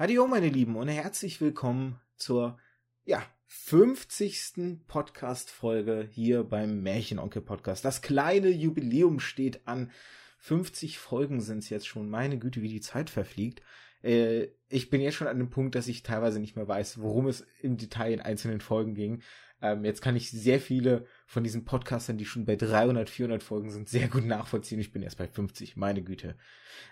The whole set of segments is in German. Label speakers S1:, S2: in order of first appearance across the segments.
S1: Hallo meine Lieben und herzlich willkommen zur ja, 50. Podcast-Folge hier beim Märchenonkel Podcast. Das kleine Jubiläum steht an. 50 Folgen sind es jetzt schon. Meine Güte, wie die Zeit verfliegt. Äh, ich bin jetzt schon an dem Punkt, dass ich teilweise nicht mehr weiß, worum es im Detail in einzelnen Folgen ging. Ähm, jetzt kann ich sehr viele von diesen Podcastern, die schon bei 300, 400 Folgen sind, sehr gut nachvollziehen. Ich bin erst bei 50, meine Güte.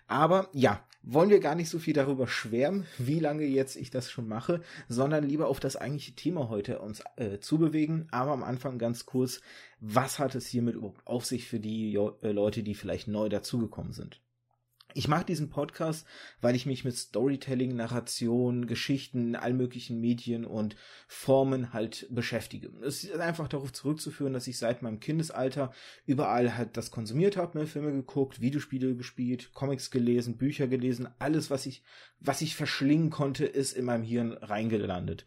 S1: Aber ja, wollen wir gar nicht so viel darüber schwärmen, wie lange jetzt ich das schon mache, sondern lieber auf das eigentliche Thema heute uns äh, zubewegen. Aber am Anfang ganz kurz, was hat es hiermit überhaupt auf sich für die äh, Leute, die vielleicht neu dazugekommen sind? Ich mache diesen Podcast, weil ich mich mit Storytelling, Narration, Geschichten, all möglichen Medien und Formen halt beschäftige. Es ist einfach darauf zurückzuführen, dass ich seit meinem Kindesalter überall halt das konsumiert habe, ne? Filme geguckt, Videospiele gespielt, Comics gelesen, Bücher gelesen, alles, was ich, was ich verschlingen konnte, ist in meinem Hirn reingelandet.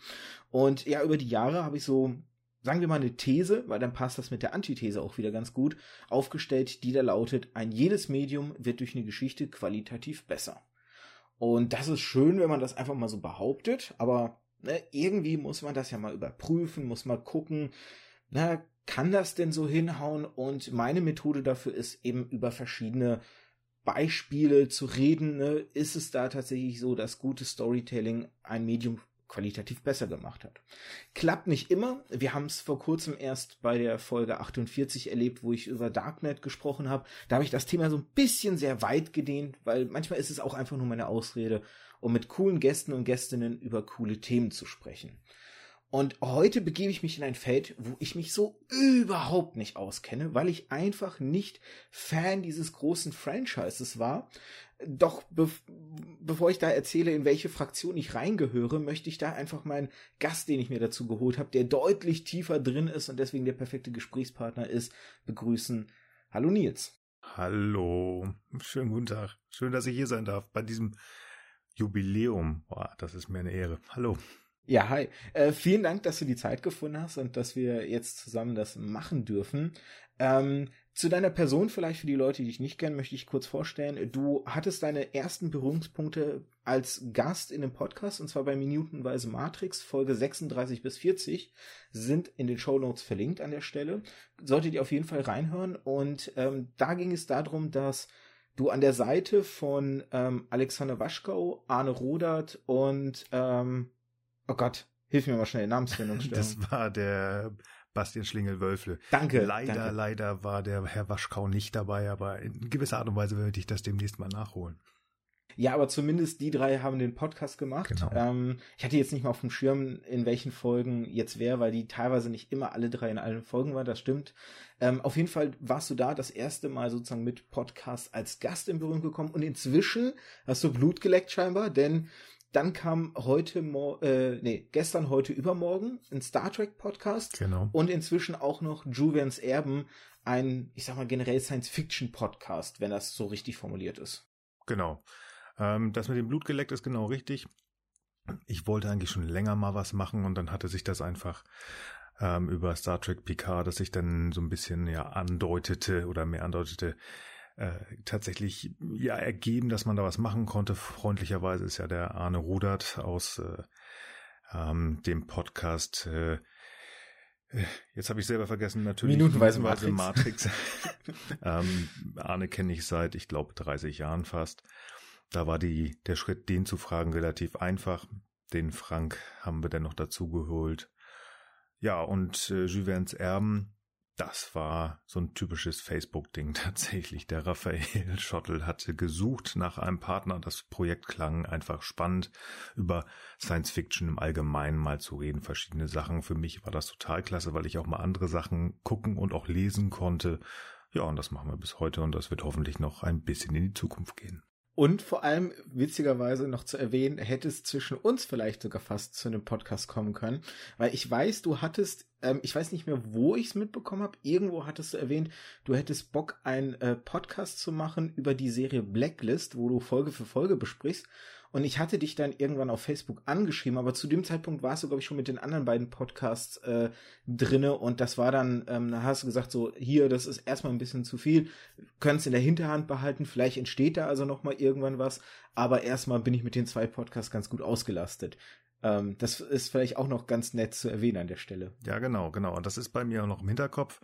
S1: Und ja, über die Jahre habe ich so sagen wir mal eine These, weil dann passt das mit der Antithese auch wieder ganz gut, aufgestellt, die da lautet, ein jedes Medium wird durch eine Geschichte qualitativ besser. Und das ist schön, wenn man das einfach mal so behauptet, aber ne, irgendwie muss man das ja mal überprüfen, muss mal gucken, na, kann das denn so hinhauen? Und meine Methode dafür ist eben über verschiedene Beispiele zu reden. Ne? Ist es da tatsächlich so, dass gutes Storytelling ein Medium qualitativ besser gemacht hat. Klappt nicht immer. Wir haben es vor kurzem erst bei der Folge 48 erlebt, wo ich über Darknet gesprochen habe. Da habe ich das Thema so ein bisschen sehr weit gedehnt, weil manchmal ist es auch einfach nur meine Ausrede, um mit coolen Gästen und Gästinnen über coole Themen zu sprechen. Und heute begebe ich mich in ein Feld, wo ich mich so überhaupt nicht auskenne, weil ich einfach nicht Fan dieses großen Franchises war. Doch be bevor ich da erzähle, in welche Fraktion ich reingehöre, möchte ich da einfach meinen Gast, den ich mir dazu geholt habe, der deutlich tiefer drin ist und deswegen der perfekte Gesprächspartner ist, begrüßen. Hallo Nils.
S2: Hallo, schönen guten Tag. Schön, dass ich hier sein darf bei diesem Jubiläum. Boah, das ist mir eine Ehre. Hallo.
S1: Ja, hi. Äh, vielen Dank, dass du die Zeit gefunden hast und dass wir jetzt zusammen das machen dürfen. Ähm, zu deiner Person vielleicht für die Leute, die dich nicht kennen, möchte ich kurz vorstellen. Du hattest deine ersten Berührungspunkte als Gast in dem Podcast und zwar bei Minutenweise Matrix, Folge 36 bis 40, sind in den Show Notes verlinkt an der Stelle. Solltet ihr auf jeden Fall reinhören und ähm, da ging es darum, dass du an der Seite von ähm, Alexander Waschkau, Arne Rodert und ähm, Oh Gott, hilf mir mal schnell, Namensfindungsstörung.
S2: Das war der Bastian Schlingel-Wölfle.
S1: Danke.
S2: Leider,
S1: danke.
S2: leider war der Herr Waschkau nicht dabei, aber in gewisser Art und Weise würde ich das demnächst mal nachholen.
S1: Ja, aber zumindest die drei haben den Podcast gemacht.
S2: Genau.
S1: Ähm, ich hatte jetzt nicht mal auf dem Schirm, in welchen Folgen jetzt wer, weil die teilweise nicht immer alle drei in allen Folgen waren, das stimmt. Ähm, auf jeden Fall warst du da das erste Mal sozusagen mit Podcast als Gast in Berührung gekommen und inzwischen hast du Blut geleckt scheinbar, denn dann kam heute, äh, nee, gestern, heute, übermorgen ein Star Trek Podcast.
S2: Genau.
S1: Und inzwischen auch noch Julians Erben, ein, ich sag mal, generell Science-Fiction Podcast, wenn das so richtig formuliert ist.
S2: Genau. Ähm, das mit dem Blut geleckt ist genau richtig. Ich wollte eigentlich schon länger mal was machen und dann hatte sich das einfach ähm, über Star Trek Picard, dass ich dann so ein bisschen ja andeutete oder mehr andeutete, äh, tatsächlich ja ergeben, dass man da was machen konnte. Freundlicherweise ist ja der Arne Rudert aus äh, ähm, dem Podcast äh, äh Jetzt habe ich selber vergessen, natürlich.
S1: Minutenweise Matrix. Matrix.
S2: ähm, Arne kenne ich seit, ich glaube, 30 Jahren fast. Da war die, der Schritt, den zu fragen, relativ einfach. Den Frank haben wir dann noch dazu geholt. Ja, und äh, Juvens Erben, das war so ein typisches Facebook-Ding tatsächlich. Der Raphael Schottel hatte gesucht nach einem Partner. Das Projekt klang einfach spannend, über Science Fiction im Allgemeinen mal zu reden, verschiedene Sachen. Für mich war das total klasse, weil ich auch mal andere Sachen gucken und auch lesen konnte. Ja, und das machen wir bis heute und das wird hoffentlich noch ein bisschen in die Zukunft gehen.
S1: Und vor allem, witzigerweise noch zu erwähnen, hätte es zwischen uns vielleicht sogar fast zu einem Podcast kommen können. Weil ich weiß, du hattest, ähm, ich weiß nicht mehr, wo ich es mitbekommen habe, irgendwo hattest du erwähnt, du hättest Bock, einen äh, Podcast zu machen über die Serie Blacklist, wo du Folge für Folge besprichst. Und ich hatte dich dann irgendwann auf Facebook angeschrieben, aber zu dem Zeitpunkt warst du, glaube ich, schon mit den anderen beiden Podcasts äh, drinne und das war dann, ähm, da hast du gesagt, so, hier, das ist erstmal ein bisschen zu viel, können es in der Hinterhand behalten, vielleicht entsteht da also nochmal irgendwann was, aber erstmal bin ich mit den zwei Podcasts ganz gut ausgelastet. Ähm, das ist vielleicht auch noch ganz nett zu erwähnen an der Stelle.
S2: Ja, genau, genau. Und das ist bei mir auch noch im Hinterkopf.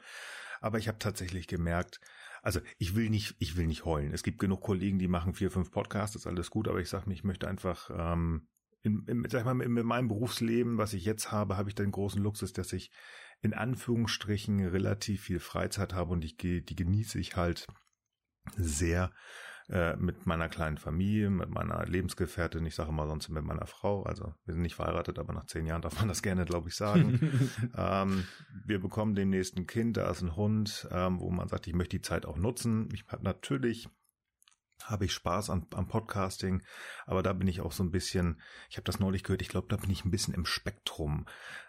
S2: Aber ich habe tatsächlich gemerkt, also ich will nicht, ich will nicht heulen. Es gibt genug Kollegen, die machen vier, fünf Podcasts, ist alles gut, aber ich sage mir, ich möchte einfach ähm, in, in, sag mal, in meinem Berufsleben, was ich jetzt habe, habe ich den großen Luxus, dass ich in Anführungsstrichen relativ viel Freizeit habe und ich die genieße ich halt sehr äh, mit meiner kleinen Familie, mit meiner Lebensgefährtin, ich sage immer sonst mit meiner Frau, also wir sind nicht verheiratet, aber nach zehn Jahren darf man das gerne, glaube ich, sagen. ähm, wir bekommen demnächst ein Kind, da ist ein Hund, ähm, wo man sagt, ich möchte die Zeit auch nutzen. Ich habe natürlich habe ich Spaß an, am Podcasting, aber da bin ich auch so ein bisschen, ich habe das neulich gehört, ich glaube, da bin ich ein bisschen im Spektrum,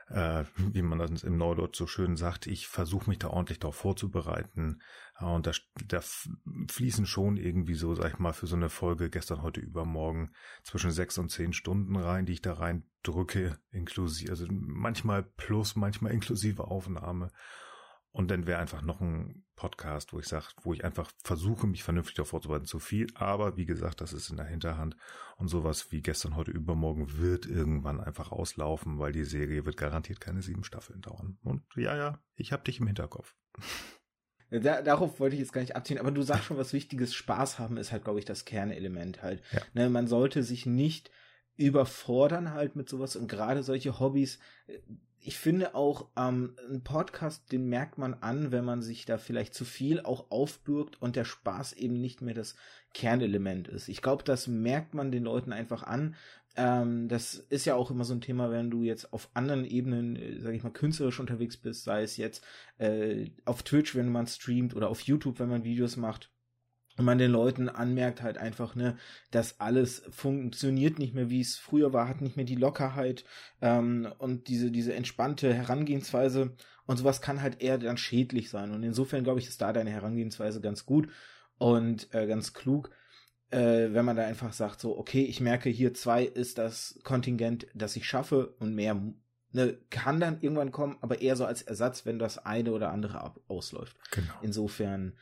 S2: äh, wie man das im Neudeutsch so schön sagt. Ich versuche mich da ordentlich darauf vorzubereiten und da, da fließen schon irgendwie so, sag ich mal, für so eine Folge gestern, heute, übermorgen zwischen sechs und zehn Stunden rein, die ich da rein drücke, inklusive, also manchmal plus, manchmal inklusive Aufnahme. Und dann wäre einfach noch ein Podcast, wo ich sage, wo ich einfach versuche, mich vernünftig darauf vorzubereiten. Zu viel, aber wie gesagt, das ist in der Hinterhand. Und sowas wie gestern, heute, übermorgen wird irgendwann einfach auslaufen, weil die Serie wird garantiert keine sieben Staffeln dauern. Und ja, ja, ich habe dich im Hinterkopf.
S1: Da, darauf wollte ich jetzt gar nicht abziehen, aber du sagst schon was Wichtiges. Spaß haben ist halt, glaube ich, das Kernelement halt. Ja. Ne, man sollte sich nicht überfordern halt mit sowas und gerade solche Hobbys, ich finde auch, ähm, ein Podcast, den merkt man an, wenn man sich da vielleicht zu viel auch aufbürgt und der Spaß eben nicht mehr das Kernelement ist. Ich glaube, das merkt man den Leuten einfach an. Ähm, das ist ja auch immer so ein Thema, wenn du jetzt auf anderen Ebenen, äh, sage ich mal, künstlerisch unterwegs bist, sei es jetzt äh, auf Twitch, wenn man streamt oder auf YouTube, wenn man Videos macht und man den Leuten anmerkt halt einfach, ne, dass alles funktioniert nicht mehr, wie es früher war, hat nicht mehr die Lockerheit ähm, und diese, diese entspannte Herangehensweise und sowas kann halt eher dann schädlich sein. Und insofern glaube ich, ist da deine Herangehensweise ganz gut und äh, ganz klug, äh, wenn man da einfach sagt, so, okay, ich merke, hier zwei ist das Kontingent, das ich schaffe und mehr ne, kann dann irgendwann kommen, aber eher so als Ersatz, wenn das eine oder andere ab ausläuft. Genau. Insofern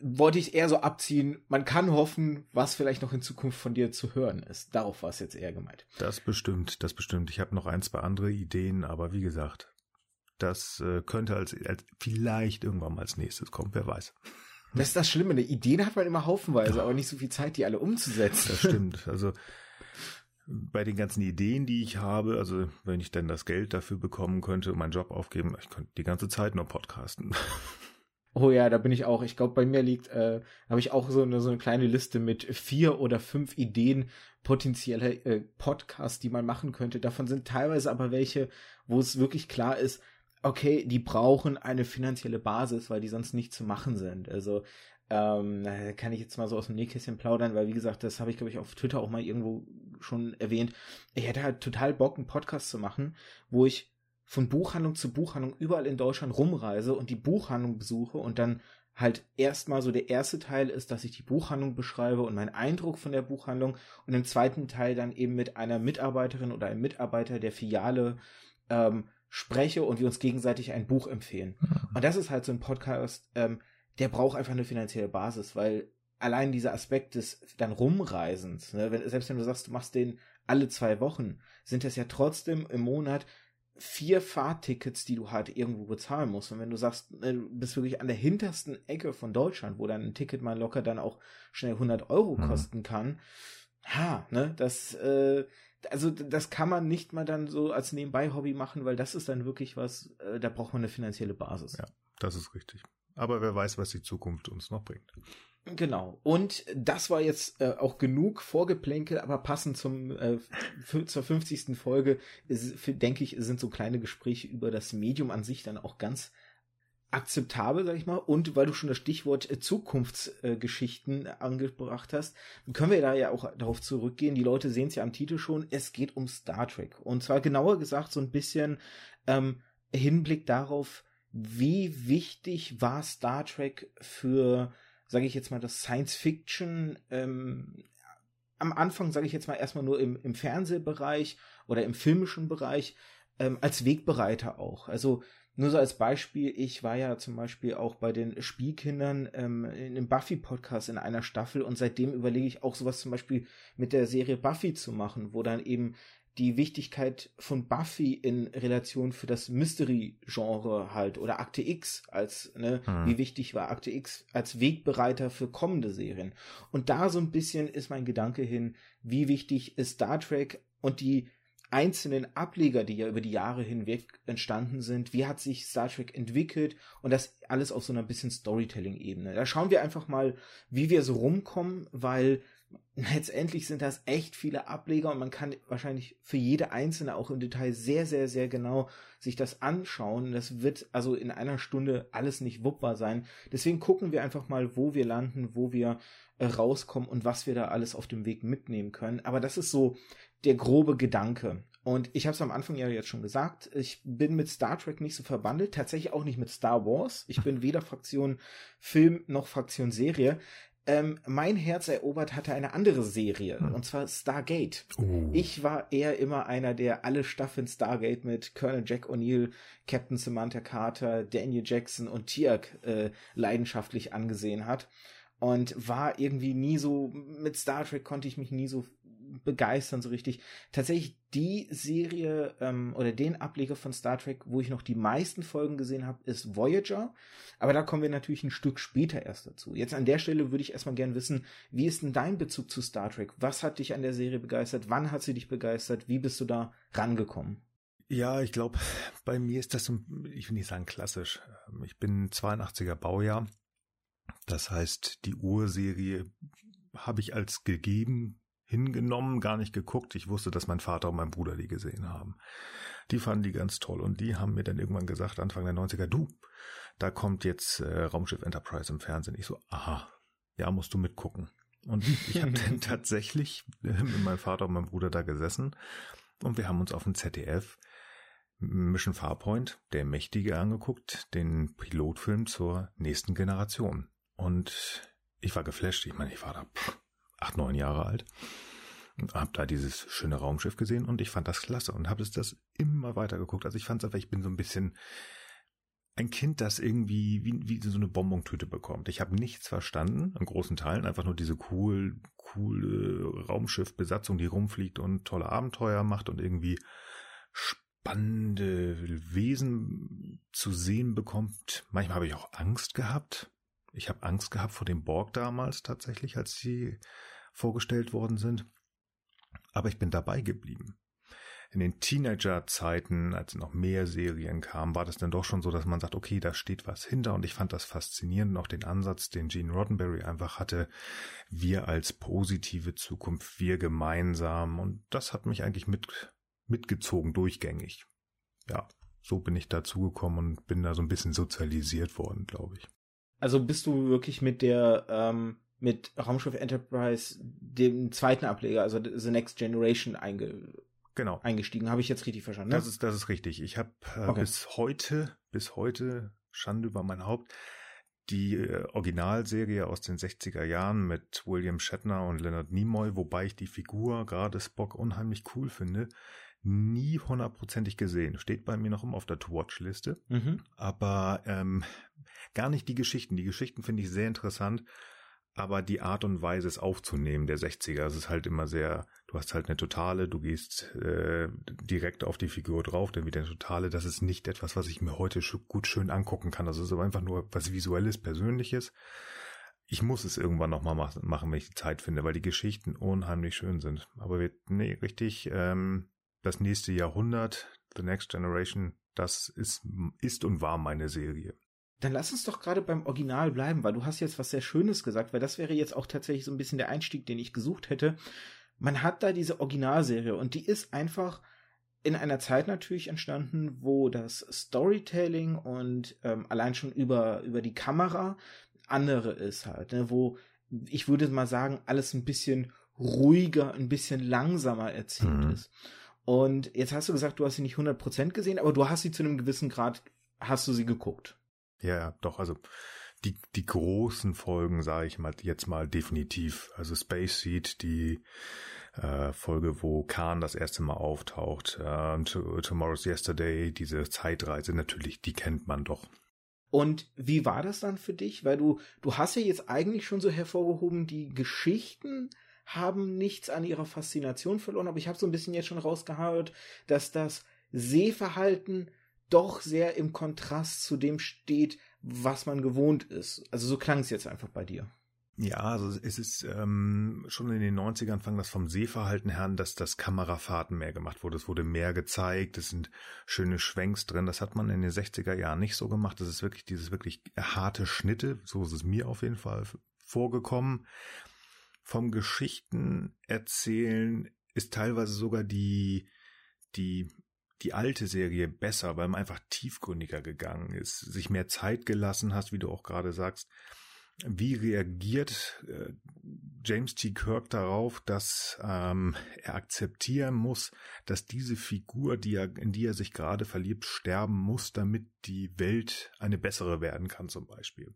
S1: wollte ich eher so abziehen, man kann hoffen, was vielleicht noch in Zukunft von dir zu hören ist. Darauf war es jetzt eher gemeint.
S2: Das bestimmt, das bestimmt. Ich habe noch ein, zwei andere Ideen, aber wie gesagt, das äh, könnte als, als vielleicht irgendwann mal als nächstes kommen, wer weiß.
S1: Das ist das Schlimme, ne? Ideen hat man immer haufenweise, ja. aber nicht so viel Zeit, die alle umzusetzen.
S2: Das stimmt. Also bei den ganzen Ideen, die ich habe, also wenn ich denn das Geld dafür bekommen könnte, meinen Job aufgeben, ich könnte die ganze Zeit nur podcasten.
S1: Oh ja, da bin ich auch. Ich glaube, bei mir liegt, äh, habe ich auch so eine, so eine kleine Liste mit vier oder fünf Ideen potenzielle äh, Podcasts, die man machen könnte. Davon sind teilweise aber welche, wo es wirklich klar ist, okay, die brauchen eine finanzielle Basis, weil die sonst nicht zu machen sind. Also ähm, kann ich jetzt mal so aus dem Nähkästchen plaudern, weil wie gesagt, das habe ich glaube ich auf Twitter auch mal irgendwo schon erwähnt. Ich hätte halt total Bock, einen Podcast zu machen, wo ich von Buchhandlung zu Buchhandlung überall in Deutschland rumreise und die Buchhandlung besuche und dann halt erstmal so der erste Teil ist, dass ich die Buchhandlung beschreibe und meinen Eindruck von der Buchhandlung und im zweiten Teil dann eben mit einer Mitarbeiterin oder einem Mitarbeiter der Filiale ähm, spreche und wir uns gegenseitig ein Buch empfehlen. Mhm. Und das ist halt so ein Podcast, ähm, der braucht einfach eine finanzielle Basis, weil allein dieser Aspekt des dann Rumreisens, ne, wenn, selbst wenn du sagst, du machst den alle zwei Wochen, sind das ja trotzdem im Monat vier Fahrtickets, die du halt irgendwo bezahlen musst. Und wenn du sagst, ne, du bist wirklich an der hintersten Ecke von Deutschland, wo dann ein Ticket mal locker dann auch schnell 100 Euro mhm. kosten kann, ha, ne, das, äh, also das kann man nicht mal dann so als Nebenbei-Hobby machen, weil das ist dann wirklich was, äh, da braucht man eine finanzielle Basis.
S2: Ja, das ist richtig. Aber wer weiß, was die Zukunft uns noch bringt.
S1: Genau. Und das war jetzt äh, auch genug Vorgeplänkel, aber passend zum äh, zur 50. Folge, denke ich, sind so kleine Gespräche über das Medium an sich dann auch ganz akzeptabel, sag ich mal. Und weil du schon das Stichwort äh, Zukunftsgeschichten äh, angebracht hast, können wir da ja auch darauf zurückgehen. Die Leute sehen es ja am Titel schon. Es geht um Star Trek. Und zwar genauer gesagt so ein bisschen ähm, Hinblick darauf, wie wichtig war Star Trek für sage ich jetzt mal, das Science Fiction ähm, am Anfang, sage ich jetzt mal, erstmal nur im, im Fernsehbereich oder im filmischen Bereich, ähm, als Wegbereiter auch. Also nur so als Beispiel, ich war ja zum Beispiel auch bei den Spielkindern ähm, in dem Buffy-Podcast in einer Staffel und seitdem überlege ich auch sowas zum Beispiel mit der Serie Buffy zu machen, wo dann eben die Wichtigkeit von Buffy in Relation für das Mystery-Genre halt oder Akte X als, ne, hm. wie wichtig war Akte X als Wegbereiter für kommende Serien. Und da so ein bisschen ist mein Gedanke hin, wie wichtig ist Star Trek und die einzelnen Ableger, die ja über die Jahre hinweg entstanden sind, wie hat sich Star Trek entwickelt und das alles auf so einer bisschen Storytelling-Ebene. Da schauen wir einfach mal, wie wir so rumkommen, weil letztendlich sind das echt viele Ableger und man kann wahrscheinlich für jede einzelne auch im Detail sehr, sehr, sehr genau sich das anschauen. Das wird also in einer Stunde alles nicht wuppbar sein. Deswegen gucken wir einfach mal, wo wir landen, wo wir äh, rauskommen und was wir da alles auf dem Weg mitnehmen können. Aber das ist so der grobe Gedanke. Und ich habe es am Anfang ja jetzt schon gesagt, ich bin mit Star Trek nicht so verbandelt, tatsächlich auch nicht mit Star Wars. Ich bin weder Fraktion Film noch Fraktion Serie. Ähm, mein Herz erobert hatte eine andere Serie, hm. und zwar Stargate. Uh. Ich war eher immer einer, der alle Staffeln Stargate mit Colonel Jack O'Neill, Captain Samantha Carter, Daniel Jackson und Tiak äh, leidenschaftlich angesehen hat. Und war irgendwie nie so, mit Star Trek konnte ich mich nie so begeistern so richtig. Tatsächlich die Serie ähm, oder den Ableger von Star Trek, wo ich noch die meisten Folgen gesehen habe, ist Voyager. Aber da kommen wir natürlich ein Stück später erst dazu. Jetzt an der Stelle würde ich erstmal gern wissen, wie ist denn dein Bezug zu Star Trek? Was hat dich an der Serie begeistert? Wann hat sie dich begeistert? Wie bist du da rangekommen?
S2: Ja, ich glaube, bei mir ist das so, ich will nicht sagen klassisch. Ich bin 82er Baujahr. Das heißt, die Urserie habe ich als gegeben hingenommen, gar nicht geguckt. Ich wusste, dass mein Vater und mein Bruder die gesehen haben. Die fanden die ganz toll und die haben mir dann irgendwann gesagt, Anfang der 90er, du, da kommt jetzt äh, Raumschiff Enterprise im Fernsehen. Ich so, aha, ja, musst du mitgucken. Und ich habe dann tatsächlich äh, mit meinem Vater und meinem Bruder da gesessen und wir haben uns auf dem ZDF Mission Farpoint, der Mächtige, angeguckt, den Pilotfilm zur nächsten Generation. Und ich war geflasht. Ich meine, ich war da pff, acht, neun Jahre alt. Hab da dieses schöne Raumschiff gesehen und ich fand das klasse und habe das immer weiter geguckt. Also ich fand es einfach, ich bin so ein bisschen ein Kind, das irgendwie wie, wie so eine Bonbontüte bekommt. Ich habe nichts verstanden, in großen Teilen, einfach nur diese cool, coole Raumschiffbesatzung, die rumfliegt und tolle Abenteuer macht und irgendwie spannende Wesen zu sehen bekommt. Manchmal habe ich auch Angst gehabt. Ich habe Angst gehabt vor dem Borg damals tatsächlich, als sie vorgestellt worden sind. Aber ich bin dabei geblieben. In den Teenager-Zeiten, als noch mehr Serien kamen, war das dann doch schon so, dass man sagt, okay, da steht was hinter und ich fand das faszinierend, auch den Ansatz, den Gene Roddenberry einfach hatte, wir als positive Zukunft, wir gemeinsam und das hat mich eigentlich mit, mitgezogen, durchgängig. Ja, so bin ich dazugekommen und bin da so ein bisschen sozialisiert worden, glaube ich.
S1: Also bist du wirklich mit der ähm, mit Raumschiff Enterprise, dem zweiten Ableger, also The Next Generation einge genau. eingestiegen. Habe ich jetzt richtig verstanden?
S2: Ne? Das ist das ist richtig. Ich habe äh, okay. bis heute bis heute Schande über mein Haupt die äh, Originalserie aus den 60er Jahren mit William Shatner und Leonard Nimoy, wobei ich die Figur gerade Spock unheimlich cool finde, nie hundertprozentig gesehen. Steht bei mir noch immer auf der To-Watch-Liste. Mhm. Aber ähm, gar nicht die Geschichten. Die Geschichten finde ich sehr interessant aber die Art und Weise, es aufzunehmen, der 60er, es ist halt immer sehr, du hast halt eine Totale, du gehst äh, direkt auf die Figur drauf, dann wieder eine Totale, das ist nicht etwas, was ich mir heute gut schön angucken kann. Das ist aber einfach nur was Visuelles, Persönliches. Ich muss es irgendwann nochmal machen, wenn ich die Zeit finde, weil die Geschichten unheimlich schön sind. Aber wir, nee, richtig, ähm, das nächste Jahrhundert, The Next Generation, das ist, ist und war meine Serie.
S1: Dann lass uns doch gerade beim Original bleiben, weil du hast jetzt was sehr Schönes gesagt, weil das wäre jetzt auch tatsächlich so ein bisschen der Einstieg, den ich gesucht hätte. Man hat da diese Originalserie und die ist einfach in einer Zeit natürlich entstanden, wo das Storytelling und ähm, allein schon über, über die Kamera andere ist halt, ne, wo ich würde mal sagen, alles ein bisschen ruhiger, ein bisschen langsamer erzählt mhm. ist. Und jetzt hast du gesagt, du hast sie nicht 100% gesehen, aber du hast sie zu einem gewissen Grad, hast du sie geguckt.
S2: Ja, doch, also die, die großen Folgen, sage ich mal, jetzt mal definitiv. Also Space Seed, die äh, Folge, wo Khan das erste Mal auftaucht, äh, Tomorrow's Yesterday, diese Zeitreise, natürlich, die kennt man doch.
S1: Und wie war das dann für dich? Weil du, du hast ja jetzt eigentlich schon so hervorgehoben, die Geschichten haben nichts an ihrer Faszination verloren, aber ich habe so ein bisschen jetzt schon rausgehört, dass das Sehverhalten doch sehr im Kontrast zu dem steht, was man gewohnt ist. Also so klang es jetzt einfach bei dir.
S2: Ja, also es ist ähm, schon in den 90ern fang das vom Sehverhalten her an, dass das Kamerafahrten mehr gemacht wurde. Es wurde mehr gezeigt, es sind schöne Schwenks drin. Das hat man in den 60er Jahren nicht so gemacht. Das ist wirklich dieses wirklich harte Schnitte, so ist es mir auf jeden Fall vorgekommen. Vom Geschichten erzählen ist teilweise sogar die, die die alte Serie besser, weil man einfach tiefgründiger gegangen ist, sich mehr Zeit gelassen hast, wie du auch gerade sagst. Wie reagiert äh, James T. Kirk darauf, dass ähm, er akzeptieren muss, dass diese Figur, die er, in die er sich gerade verliebt, sterben muss, damit die Welt eine bessere werden kann, zum Beispiel.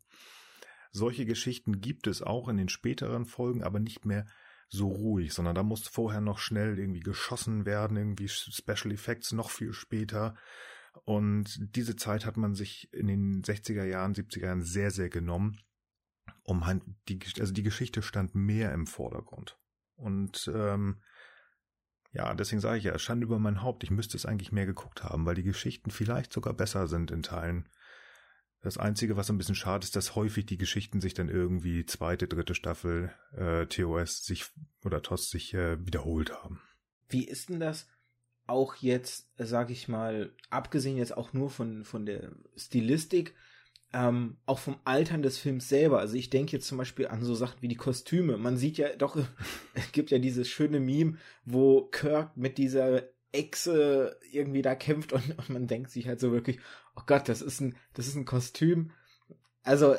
S2: Solche Geschichten gibt es auch in den späteren Folgen, aber nicht mehr so ruhig, sondern da muss vorher noch schnell irgendwie geschossen werden, irgendwie Special Effects noch viel später. Und diese Zeit hat man sich in den 60er Jahren, 70er Jahren sehr, sehr genommen, um die, also die Geschichte stand mehr im Vordergrund. Und ähm, ja, deswegen sage ich ja, Schande über mein Haupt. Ich müsste es eigentlich mehr geguckt haben, weil die Geschichten vielleicht sogar besser sind in Teilen das Einzige, was ein bisschen schade ist, dass häufig die Geschichten sich dann irgendwie zweite, dritte Staffel äh, TOS sich oder TOS sich äh, wiederholt haben.
S1: Wie ist denn das auch jetzt, sag ich mal, abgesehen jetzt auch nur von, von der Stilistik, ähm, auch vom Altern des Films selber. Also ich denke jetzt zum Beispiel an so Sachen wie die Kostüme. Man sieht ja doch, es gibt ja dieses schöne Meme, wo Kirk mit dieser Echse irgendwie da kämpft und, und, man denkt sich halt so wirklich, oh Gott, das ist ein, das ist ein Kostüm. Also,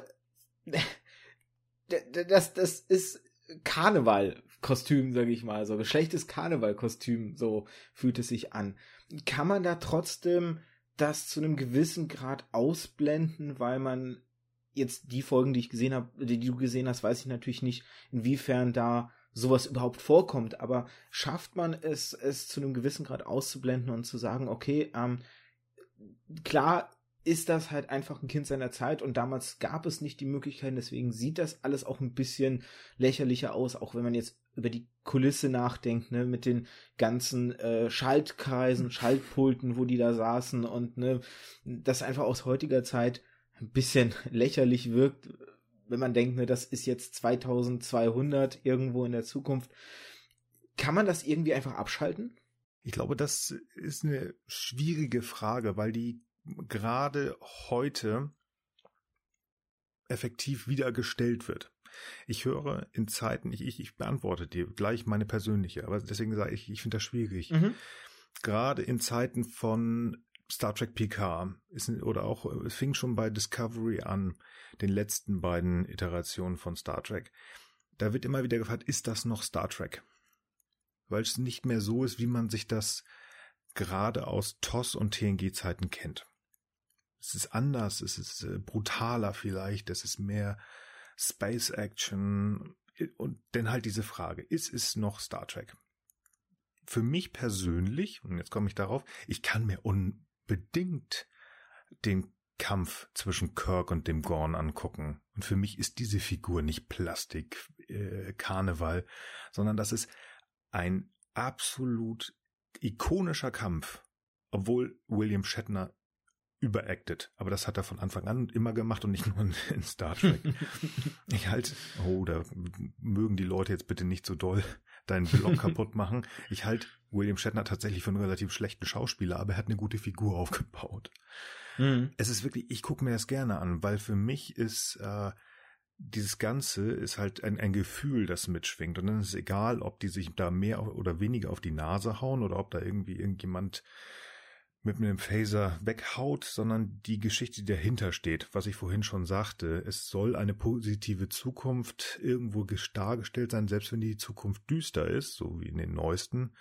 S1: das, das ist Karneval-Kostüm, sage ich mal, so geschlechtes Karneval-Kostüm, so fühlt es sich an. Kann man da trotzdem das zu einem gewissen Grad ausblenden, weil man jetzt die Folgen, die ich gesehen habe, die du gesehen hast, weiß ich natürlich nicht, inwiefern da sowas überhaupt vorkommt, aber schafft man es, es zu einem gewissen Grad auszublenden und zu sagen, okay, ähm, klar ist das halt einfach ein Kind seiner Zeit und damals gab es nicht die Möglichkeiten, deswegen sieht das alles auch ein bisschen lächerlicher aus, auch wenn man jetzt über die Kulisse nachdenkt, ne, mit den ganzen äh, Schaltkreisen, Schaltpulten, wo die da saßen und ne, das einfach aus heutiger Zeit ein bisschen lächerlich wirkt, wenn man denkt, ne, das ist jetzt 2200 irgendwo in der Zukunft, kann man das irgendwie einfach abschalten?
S2: Ich glaube, das ist eine schwierige Frage, weil die gerade heute effektiv wieder gestellt wird. Ich höre in Zeiten, ich, ich, ich beantworte dir gleich meine persönliche, aber deswegen sage ich, ich finde das schwierig. Mhm. Gerade in Zeiten von Star Trek PK ist, oder auch, es fing schon bei Discovery an, den letzten beiden Iterationen von Star Trek. Da wird immer wieder gefragt, ist das noch Star Trek? Weil es nicht mehr so ist, wie man sich das gerade aus TOS und TNG-Zeiten kennt. Es ist anders, es ist äh, brutaler vielleicht, es ist mehr Space Action und dann halt diese Frage, ist es noch Star Trek? Für mich persönlich, und jetzt komme ich darauf, ich kann mir unbedingt den Kampf zwischen Kirk und dem Gorn angucken. Und für mich ist diese Figur nicht Plastik, äh, Karneval, sondern das ist ein absolut ikonischer Kampf, obwohl William Shatner überacted. Aber das hat er von Anfang an immer gemacht und nicht nur in, Star Trek. ich halt, oh, da mögen die Leute jetzt bitte nicht so doll deinen Blog kaputt machen. Ich halt William Shatner tatsächlich für einen relativ schlechten Schauspieler, aber er hat eine gute Figur aufgebaut. Mhm. Es ist wirklich, ich gucke mir das gerne an, weil für mich ist äh, dieses Ganze ist halt ein, ein Gefühl, das mitschwingt. Und dann ist es egal, ob die sich da mehr oder weniger auf die Nase hauen oder ob da irgendwie irgendjemand mit einem Phaser weghaut, sondern die Geschichte, die dahinter steht, was ich vorhin schon sagte. Es soll eine positive Zukunft irgendwo dargestellt sein, selbst wenn die Zukunft düster ist, so wie in den neuesten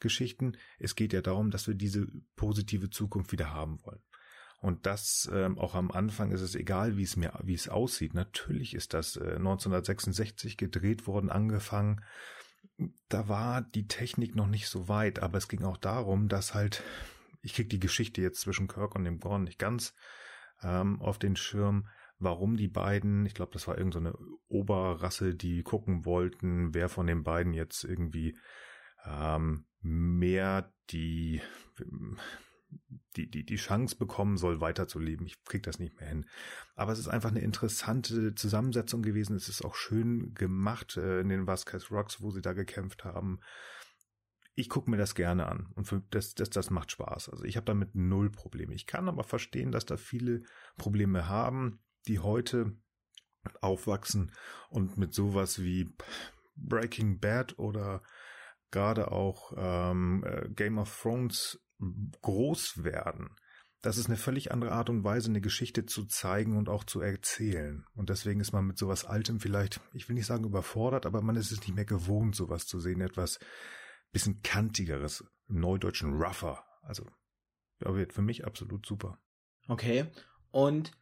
S2: Geschichten. Es geht ja darum, dass wir diese positive Zukunft wieder haben wollen. Und das ähm, auch am Anfang ist es egal, wie es mir, wie es aussieht. Natürlich ist das äh, 1966 gedreht worden, angefangen. Da war die Technik noch nicht so weit, aber es ging auch darum, dass halt, ich krieg die Geschichte jetzt zwischen Kirk und dem Gorn nicht ganz ähm, auf den Schirm, warum die beiden, ich glaube, das war irgendeine so Oberrasse, die gucken wollten, wer von den beiden jetzt irgendwie ähm, mehr die die, die, die Chance bekommen soll, weiterzuleben. Ich krieg das nicht mehr hin. Aber es ist einfach eine interessante Zusammensetzung gewesen. Es ist auch schön gemacht äh, in den Vasquez Rocks, wo sie da gekämpft haben. Ich gucke mir das gerne an und für, das, das, das macht Spaß. Also ich habe damit null Probleme. Ich kann aber verstehen, dass da viele Probleme haben, die heute aufwachsen und mit sowas wie Breaking Bad oder gerade auch ähm, äh, Game of Thrones groß werden. Das ist eine völlig andere Art und Weise, eine Geschichte zu zeigen und auch zu erzählen. Und deswegen ist man mit sowas Altem vielleicht, ich will nicht sagen überfordert, aber man ist es nicht mehr gewohnt, sowas zu sehen, etwas bisschen kantigeres, im Neudeutschen rougher. Also, ja, wird für mich absolut super.
S1: Okay. Und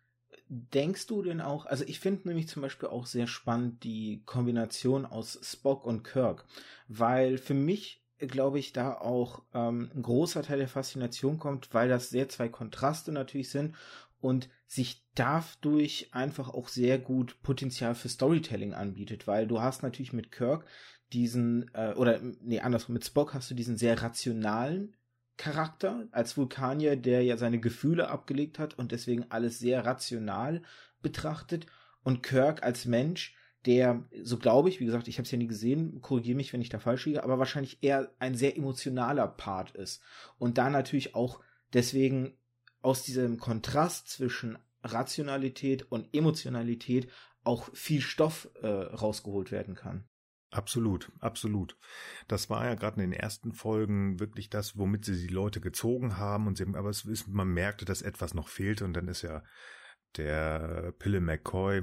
S1: denkst du denn auch, also ich finde nämlich zum Beispiel auch sehr spannend die Kombination aus Spock und Kirk, weil für mich glaube ich, da auch ähm, ein großer Teil der Faszination kommt, weil das sehr zwei Kontraste natürlich sind und sich dadurch einfach auch sehr gut Potenzial für Storytelling anbietet, weil du hast natürlich mit Kirk diesen, äh, oder nee, andersrum, mit Spock hast du diesen sehr rationalen Charakter als Vulkanier, der ja seine Gefühle abgelegt hat und deswegen alles sehr rational betrachtet und Kirk als Mensch, der, so glaube ich, wie gesagt, ich habe es ja nie gesehen, korrigiere mich, wenn ich da falsch liege, aber wahrscheinlich eher ein sehr emotionaler Part ist. Und da natürlich auch deswegen aus diesem Kontrast zwischen Rationalität und Emotionalität auch viel Stoff äh, rausgeholt werden kann.
S2: Absolut, absolut. Das war ja gerade in den ersten Folgen wirklich das, womit sie die Leute gezogen haben und sie, aber es ist, man merkte, dass etwas noch fehlte und dann ist ja der Pille McCoy,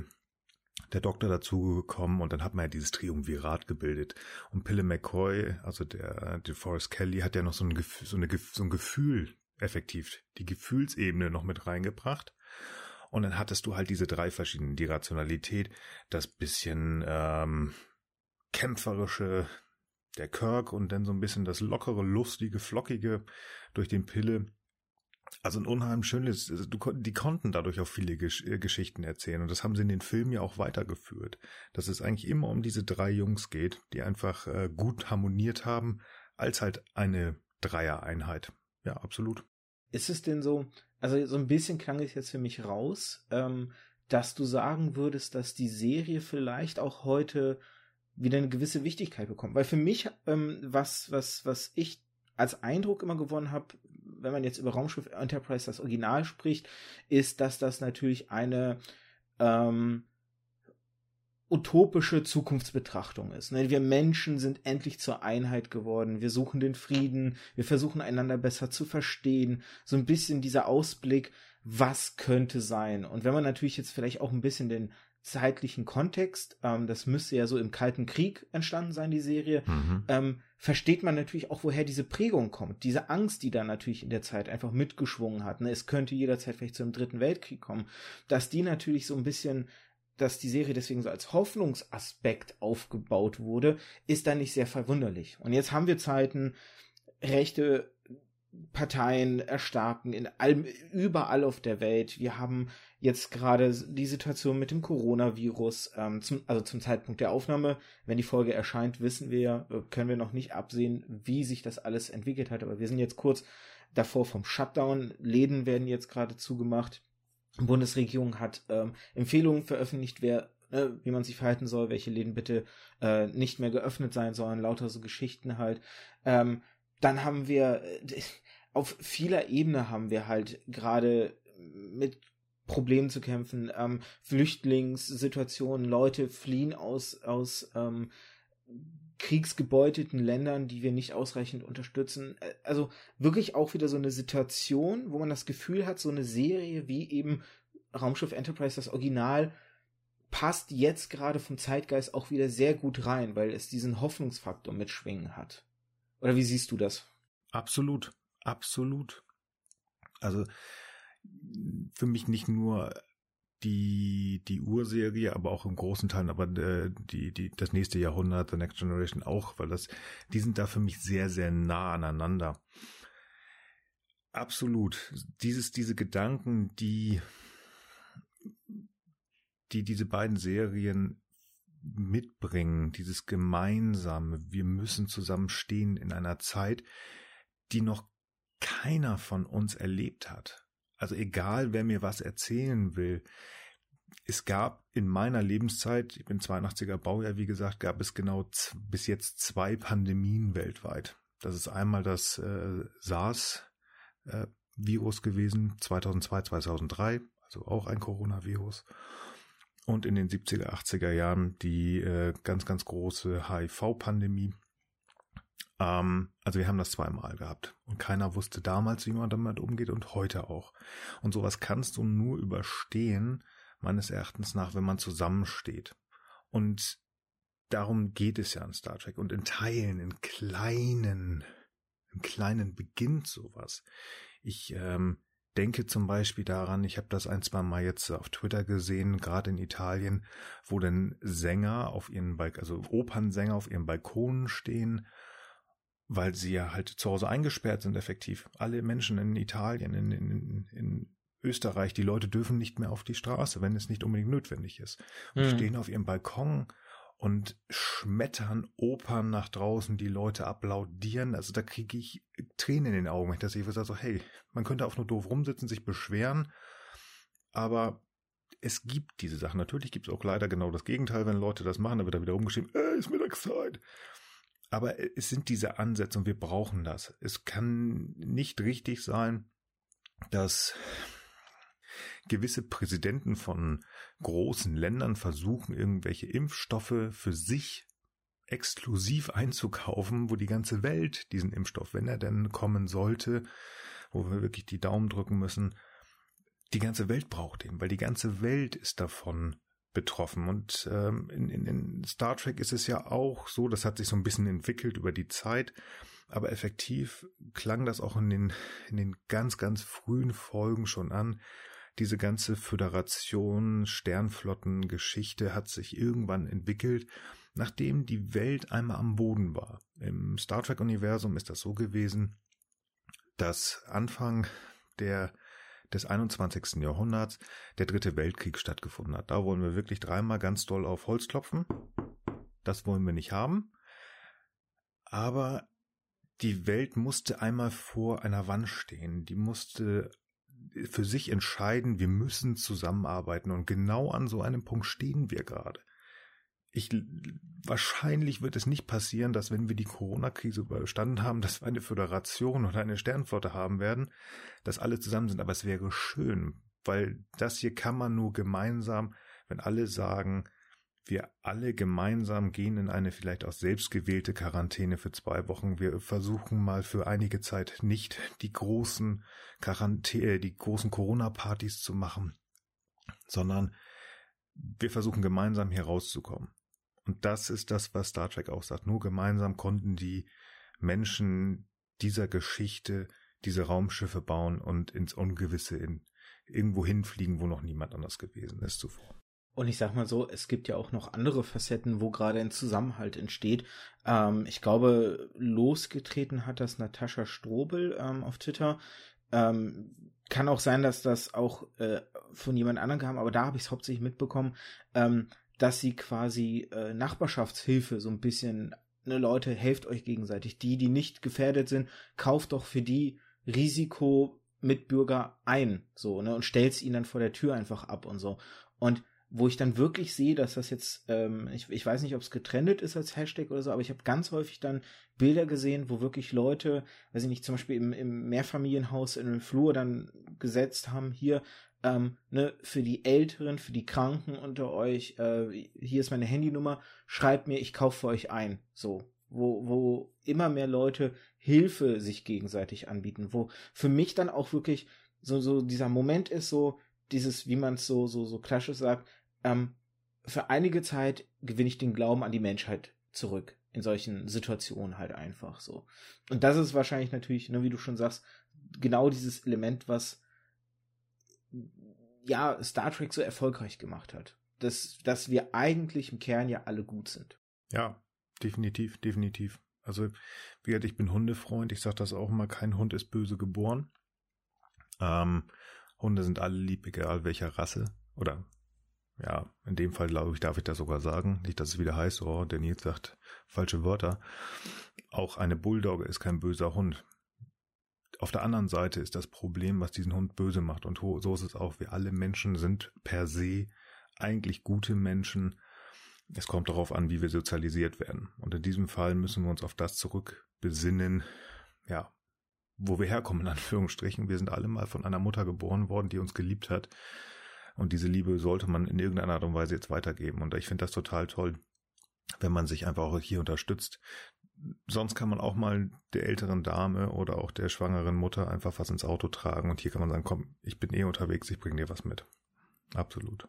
S2: der Doktor dazugekommen und dann hat man ja dieses Triumvirat gebildet. Und Pille McCoy, also der DeForest Kelly, hat ja noch so ein, Gefühl, so, eine, so ein Gefühl effektiv, die Gefühlsebene noch mit reingebracht. Und dann hattest du halt diese drei verschiedenen, die Rationalität, das bisschen ähm, kämpferische, der Kirk und dann so ein bisschen das lockere, lustige, flockige durch den Pille also ein unheimlich schönes, also die konnten dadurch auch viele Gesch äh, Geschichten erzählen und das haben sie in den Filmen ja auch weitergeführt. Dass es eigentlich immer um diese drei Jungs geht, die einfach äh, gut harmoniert haben, als halt eine Dreiereinheit. Ja, absolut.
S1: Ist es denn so, also so ein bisschen klang es jetzt für mich raus, ähm, dass du sagen würdest, dass die Serie vielleicht auch heute wieder eine gewisse Wichtigkeit bekommt. Weil für mich, ähm, was, was, was ich als Eindruck immer gewonnen habe, wenn man jetzt über Raumschiff Enterprise das Original spricht, ist, dass das natürlich eine ähm, utopische Zukunftsbetrachtung ist. Ne? Wir Menschen sind endlich zur Einheit geworden. Wir suchen den Frieden. Wir versuchen einander besser zu verstehen. So ein bisschen dieser Ausblick, was könnte sein. Und wenn man natürlich jetzt vielleicht auch ein bisschen den zeitlichen Kontext, ähm, das müsste ja so im Kalten Krieg entstanden sein, die Serie, mhm. ähm, versteht man natürlich auch, woher diese Prägung kommt. Diese Angst, die da natürlich in der Zeit einfach mitgeschwungen hat. Ne? Es könnte jederzeit vielleicht zu einem dritten Weltkrieg kommen. Dass die natürlich so ein bisschen, dass die Serie deswegen so als Hoffnungsaspekt aufgebaut wurde, ist dann nicht sehr verwunderlich. Und jetzt haben wir Zeiten, rechte Parteien erstarken in allem, überall auf der Welt. Wir haben jetzt gerade die Situation mit dem Coronavirus, ähm, zum, also zum Zeitpunkt der Aufnahme, wenn die Folge erscheint, wissen wir, äh, können wir noch nicht absehen, wie sich das alles entwickelt hat. Aber wir sind jetzt kurz davor vom Shutdown. Läden werden jetzt gerade zugemacht. Die Bundesregierung hat ähm, Empfehlungen veröffentlicht, wer äh, wie man sich verhalten soll, welche Läden bitte äh, nicht mehr geöffnet sein sollen, lauter so Geschichten halt. Ähm, dann haben wir äh, auf vieler Ebene haben wir halt gerade mit Problemen zu kämpfen, ähm, Flüchtlingssituationen, Leute fliehen aus, aus ähm, kriegsgebeuteten Ländern, die wir nicht ausreichend unterstützen. Äh, also wirklich auch wieder so eine Situation, wo man das Gefühl hat, so eine Serie wie eben Raumschiff Enterprise, das Original, passt jetzt gerade vom Zeitgeist auch wieder sehr gut rein, weil es diesen Hoffnungsfaktor mitschwingen hat. Oder wie siehst du das?
S2: Absolut, absolut. Also für mich nicht nur die, die Urserie, aber auch im großen Teil, aber äh, die, die, das nächste Jahrhundert, The Next Generation auch, weil das, die sind da für mich sehr, sehr nah aneinander. Absolut. Dieses, diese Gedanken, die, die diese beiden Serien mitbringen, dieses gemeinsame, wir müssen zusammenstehen in einer Zeit, die noch keiner von uns erlebt hat. Also egal, wer mir was erzählen will, es gab in meiner Lebenszeit, ich bin 82er Baujahr, wie gesagt, gab es genau bis jetzt zwei Pandemien weltweit. Das ist einmal das äh, SARS-Virus äh, gewesen, 2002, 2003, also auch ein Coronavirus und in den 70er, 80er Jahren die äh, ganz, ganz große HIV-Pandemie. Ähm, also wir haben das zweimal gehabt und keiner wusste damals, wie man damit umgeht und heute auch. Und sowas kannst du nur überstehen, meines Erachtens nach, wenn man zusammensteht. Und darum geht es ja in Star Trek und in Teilen, in kleinen, im kleinen beginnt sowas. Ich ähm, denke zum Beispiel daran, ich habe das ein, zwei Mal jetzt auf Twitter gesehen, gerade in Italien, wo dann Sänger auf ihren Balk also Opernsänger auf ihren Balkonen stehen, weil sie ja halt zu Hause eingesperrt sind, effektiv. Alle Menschen in Italien, in, in, in Österreich, die Leute dürfen nicht mehr auf die Straße, wenn es nicht unbedingt notwendig ist. Und mhm. stehen auf ihrem Balkon und schmettern Opern nach draußen, die Leute applaudieren. Also da kriege ich Tränen in den Augen, wenn ich das sehe. Ich sage so, hey, man könnte auch nur doof rumsitzen, sich beschweren, aber es gibt diese Sachen. Natürlich gibt es auch leider genau das Gegenteil, wenn Leute das machen, dann wird da wieder rumgeschrieben, ey, ist Mittagszeit. Aber es sind diese Ansätze und wir brauchen das. Es kann nicht richtig sein, dass gewisse Präsidenten von großen Ländern versuchen, irgendwelche Impfstoffe für sich exklusiv einzukaufen, wo die ganze Welt diesen Impfstoff, wenn er denn kommen sollte, wo wir wirklich die Daumen drücken müssen, die ganze Welt braucht ihn, weil die ganze Welt ist davon betroffen. Und ähm, in, in, in Star Trek ist es ja auch so, das hat sich so ein bisschen entwickelt über die Zeit, aber effektiv klang das auch in den, in den ganz, ganz frühen Folgen schon an, diese ganze Föderation, Sternflotten-Geschichte hat sich irgendwann entwickelt, nachdem die Welt einmal am Boden war. Im Star Trek-Universum ist das so gewesen, dass Anfang der des 21. Jahrhunderts der dritte Weltkrieg stattgefunden hat. Da wollen wir wirklich dreimal ganz doll auf Holz klopfen. Das wollen wir nicht haben. Aber die Welt musste einmal vor einer Wand stehen. Die musste für sich entscheiden, wir müssen zusammenarbeiten und genau an so einem Punkt stehen wir gerade. Ich, wahrscheinlich wird es nicht passieren, dass wenn wir die Corona-Krise überstanden haben, dass wir eine Föderation oder eine Sternflotte haben werden, dass alle zusammen sind. Aber es wäre schön, weil das hier kann man nur gemeinsam, wenn alle sagen, wir alle gemeinsam gehen in eine vielleicht auch selbstgewählte Quarantäne für zwei Wochen. Wir versuchen mal für einige Zeit nicht die großen Quarantäne, die großen Corona-Partys zu machen, sondern wir versuchen gemeinsam hier rauszukommen. Und das ist das, was Star Trek auch sagt. Nur gemeinsam konnten die Menschen dieser Geschichte diese Raumschiffe bauen und ins Ungewisse in irgendwo hinfliegen, wo noch niemand anders gewesen ist zuvor.
S1: Und ich sag mal so, es gibt ja auch noch andere Facetten, wo gerade ein Zusammenhalt entsteht. Ähm, ich glaube, losgetreten hat das Natascha Strobel ähm, auf Twitter. Ähm, kann auch sein, dass das auch äh, von jemand anderem kam, aber da habe ich es hauptsächlich mitbekommen, ähm, dass sie quasi äh, Nachbarschaftshilfe so ein bisschen, ne Leute, helft euch gegenseitig. Die, die nicht gefährdet sind, kauft doch für die Risikomitbürger ein, so, ne, und stellt ihnen dann vor der Tür einfach ab und so. Und wo ich dann wirklich sehe, dass das jetzt, ähm, ich, ich weiß nicht, ob es getrennt ist als Hashtag oder so, aber ich habe ganz häufig dann Bilder gesehen, wo wirklich Leute, weiß ich nicht, zum Beispiel im, im Mehrfamilienhaus in den Flur dann gesetzt haben, hier, ähm, ne, für die Älteren, für die Kranken unter euch, äh, hier ist meine Handynummer, schreibt mir, ich kaufe für euch ein. So. Wo, wo immer mehr Leute Hilfe sich gegenseitig anbieten, wo für mich dann auch wirklich so, so dieser Moment ist so, dieses, wie man es so, so, so klassisch sagt, ähm, für einige Zeit gewinne ich den Glauben an die Menschheit zurück. In solchen Situationen halt einfach so. Und das ist wahrscheinlich natürlich, ne, wie du schon sagst, genau dieses Element, was ja Star Trek so erfolgreich gemacht hat. Dass, dass wir eigentlich im Kern ja alle gut sind.
S2: Ja, definitiv, definitiv. Also, wie gesagt, ich bin Hundefreund. Ich sage das auch immer, kein Hund ist böse geboren. Ähm, Hunde sind alle lieb, egal welcher Rasse. Oder ja, in dem Fall glaube ich, darf ich das sogar sagen. Nicht, dass es wieder heißt, oh, der Nils sagt falsche Wörter. Auch eine Bulldogge ist kein böser Hund. Auf der anderen Seite ist das Problem, was diesen Hund böse macht. Und so ist es auch. Wir alle Menschen sind per se eigentlich gute Menschen. Es kommt darauf an, wie wir sozialisiert werden. Und in diesem Fall müssen wir uns auf das zurückbesinnen, ja, wo wir herkommen, in Anführungsstrichen. Wir sind alle mal von einer Mutter geboren worden, die uns geliebt hat. Und diese Liebe sollte man in irgendeiner Art und Weise jetzt weitergeben. Und ich finde das total toll, wenn man sich einfach auch hier unterstützt sonst kann man auch mal der älteren Dame oder auch der schwangeren Mutter einfach was ins Auto tragen und hier kann man sagen, komm, ich bin eh unterwegs, ich bringe dir was mit. Absolut.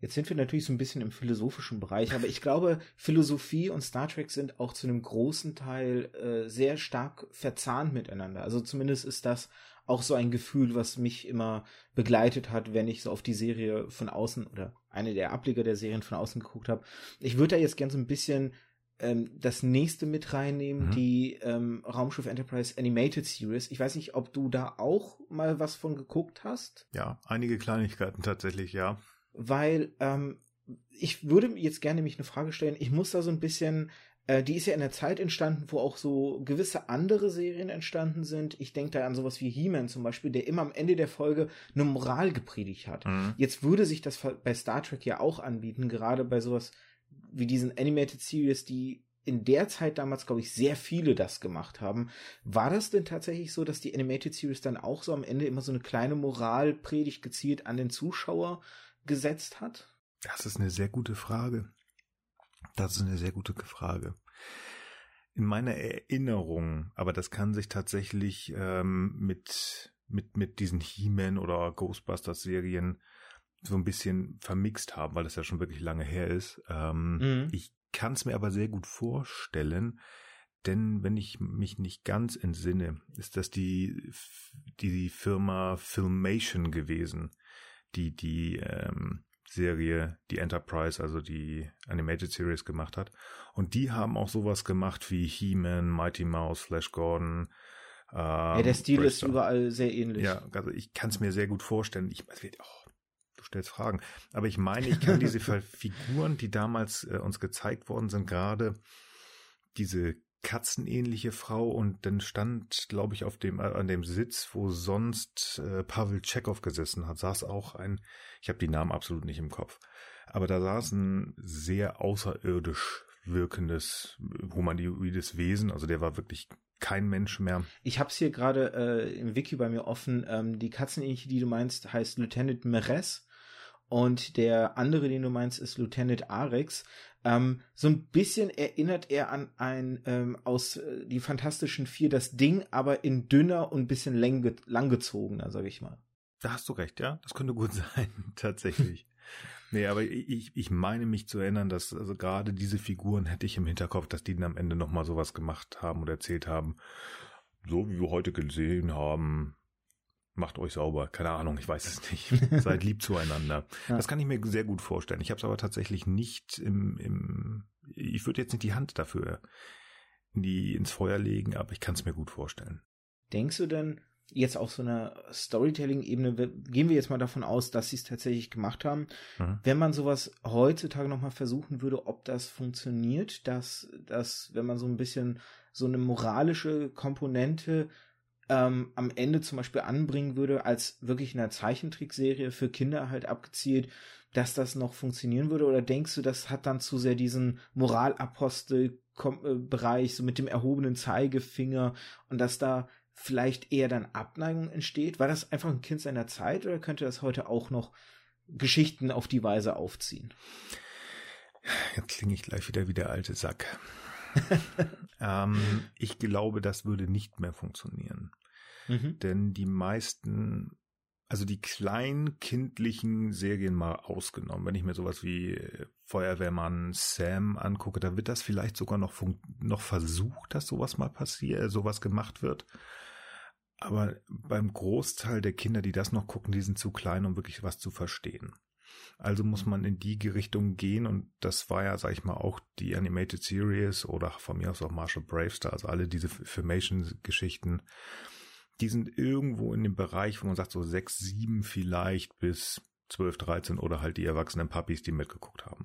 S1: Jetzt sind wir natürlich so ein bisschen im philosophischen Bereich, aber ich glaube, Philosophie und Star Trek sind auch zu einem großen Teil äh, sehr stark verzahnt miteinander. Also zumindest ist das auch so ein Gefühl, was mich immer begleitet hat, wenn ich so auf die Serie von außen oder eine der Ableger der Serien von außen geguckt habe. Ich würde da jetzt gerne so ein bisschen ähm, das nächste mit reinnehmen, mhm. die ähm, Raumschiff Enterprise Animated Series. Ich weiß nicht, ob du da auch mal was von geguckt hast.
S2: Ja, einige Kleinigkeiten tatsächlich, ja.
S1: Weil ähm, ich würde jetzt gerne mich eine Frage stellen. Ich muss da so ein bisschen äh, die ist ja in der Zeit entstanden, wo auch so gewisse andere Serien entstanden sind. Ich denke da an sowas wie He-Man zum Beispiel, der immer am Ende der Folge eine Moral gepredigt hat. Mhm. Jetzt würde sich das bei Star Trek ja auch anbieten, gerade bei sowas wie diesen Animated Series, die in der Zeit damals, glaube ich, sehr viele das gemacht haben. War das denn tatsächlich so, dass die Animated Series dann auch so am Ende immer so eine kleine Moralpredigt gezielt an den Zuschauer gesetzt hat?
S2: Das ist eine sehr gute Frage. Das ist eine sehr gute Frage. In meiner Erinnerung, aber das kann sich tatsächlich ähm, mit, mit, mit diesen He-Man oder Ghostbusters Serien so ein bisschen vermixt haben, weil das ja schon wirklich lange her ist. Ähm, mhm. Ich kann es mir aber sehr gut vorstellen, denn wenn ich mich nicht ganz entsinne, ist das die, die Firma Filmation gewesen, die die ähm, Serie, die Enterprise, also die Animated Series gemacht hat. Und die haben auch sowas gemacht wie He-Man, Mighty Mouse, Flash Gordon.
S1: Ähm, ja, der Stil Bristol. ist überall sehr ähnlich.
S2: Ja, also ich kann es mir sehr gut vorstellen. Ich, oh, du stellst Fragen. Aber ich meine, ich kann diese Figuren, die damals äh, uns gezeigt worden sind, gerade diese katzenähnliche Frau und dann stand, glaube ich, auf dem äh, an dem Sitz, wo sonst äh, Pavel Tschechow gesessen hat, saß auch ein, ich habe die Namen absolut nicht im Kopf, aber da saß ein sehr außerirdisch wirkendes humanoides Wesen, also der war wirklich kein Mensch mehr.
S1: Ich habe es hier gerade äh, im Wiki bei mir offen. Ähm, die Katzenähnliche, die du meinst, heißt Lieutenant Meres und der andere, den du meinst, ist Lieutenant Arex. Ähm, so ein bisschen erinnert er an ein ähm, aus äh, die Fantastischen Vier das Ding, aber in dünner und ein bisschen lang, langgezogener, sag ich mal.
S2: Da hast du recht, ja. Das könnte gut sein, tatsächlich. nee, aber ich, ich meine mich zu erinnern, dass also gerade diese Figuren hätte ich im Hinterkopf, dass die dann am Ende nochmal sowas gemacht haben oder erzählt haben. So wie wir heute gesehen haben, macht euch sauber. Keine Ahnung, ich weiß es nicht. Seid lieb zueinander. Ja. Das kann ich mir sehr gut vorstellen. Ich habe es aber tatsächlich nicht im, im ich würde jetzt nicht die Hand dafür in die, ins Feuer legen, aber ich kann es mir gut vorstellen.
S1: Denkst du denn, jetzt auf so einer Storytelling-Ebene, gehen wir jetzt mal davon aus, dass sie es tatsächlich gemacht haben. Mhm. Wenn man sowas heutzutage nochmal versuchen würde, ob das funktioniert, dass, dass, wenn man so ein bisschen so eine moralische Komponente ähm, am Ende zum Beispiel anbringen würde, als wirklich in einer Zeichentrickserie für Kinder halt abgezielt, dass das noch funktionieren würde? Oder denkst du, das hat dann zu sehr diesen Moralapostel-Bereich, so mit dem erhobenen Zeigefinger und dass da vielleicht eher dann Abneigung entsteht? War das einfach ein Kind seiner Zeit oder könnte das heute auch noch Geschichten auf die Weise aufziehen?
S2: Jetzt klinge ich gleich wieder wie der alte Sack. ähm, ich glaube, das würde nicht mehr funktionieren. Mhm. Denn die meisten, also die kleinkindlichen Serien mal ausgenommen, wenn ich mir sowas wie äh, Feuerwehrmann Sam angucke, da wird das vielleicht sogar noch, noch versucht, dass sowas mal passiert, äh, sowas gemacht wird. Aber beim Großteil der Kinder, die das noch gucken, die sind zu klein, um wirklich was zu verstehen. Also muss man in die Richtung gehen und das war ja, sag ich mal, auch die Animated Series oder von mir aus auch Marshall Bravestar, also alle diese Filmation-Geschichten, die sind irgendwo in dem Bereich, wo man sagt so sechs, sieben vielleicht bis zwölf, dreizehn oder halt die erwachsenen Puppies, die mitgeguckt haben.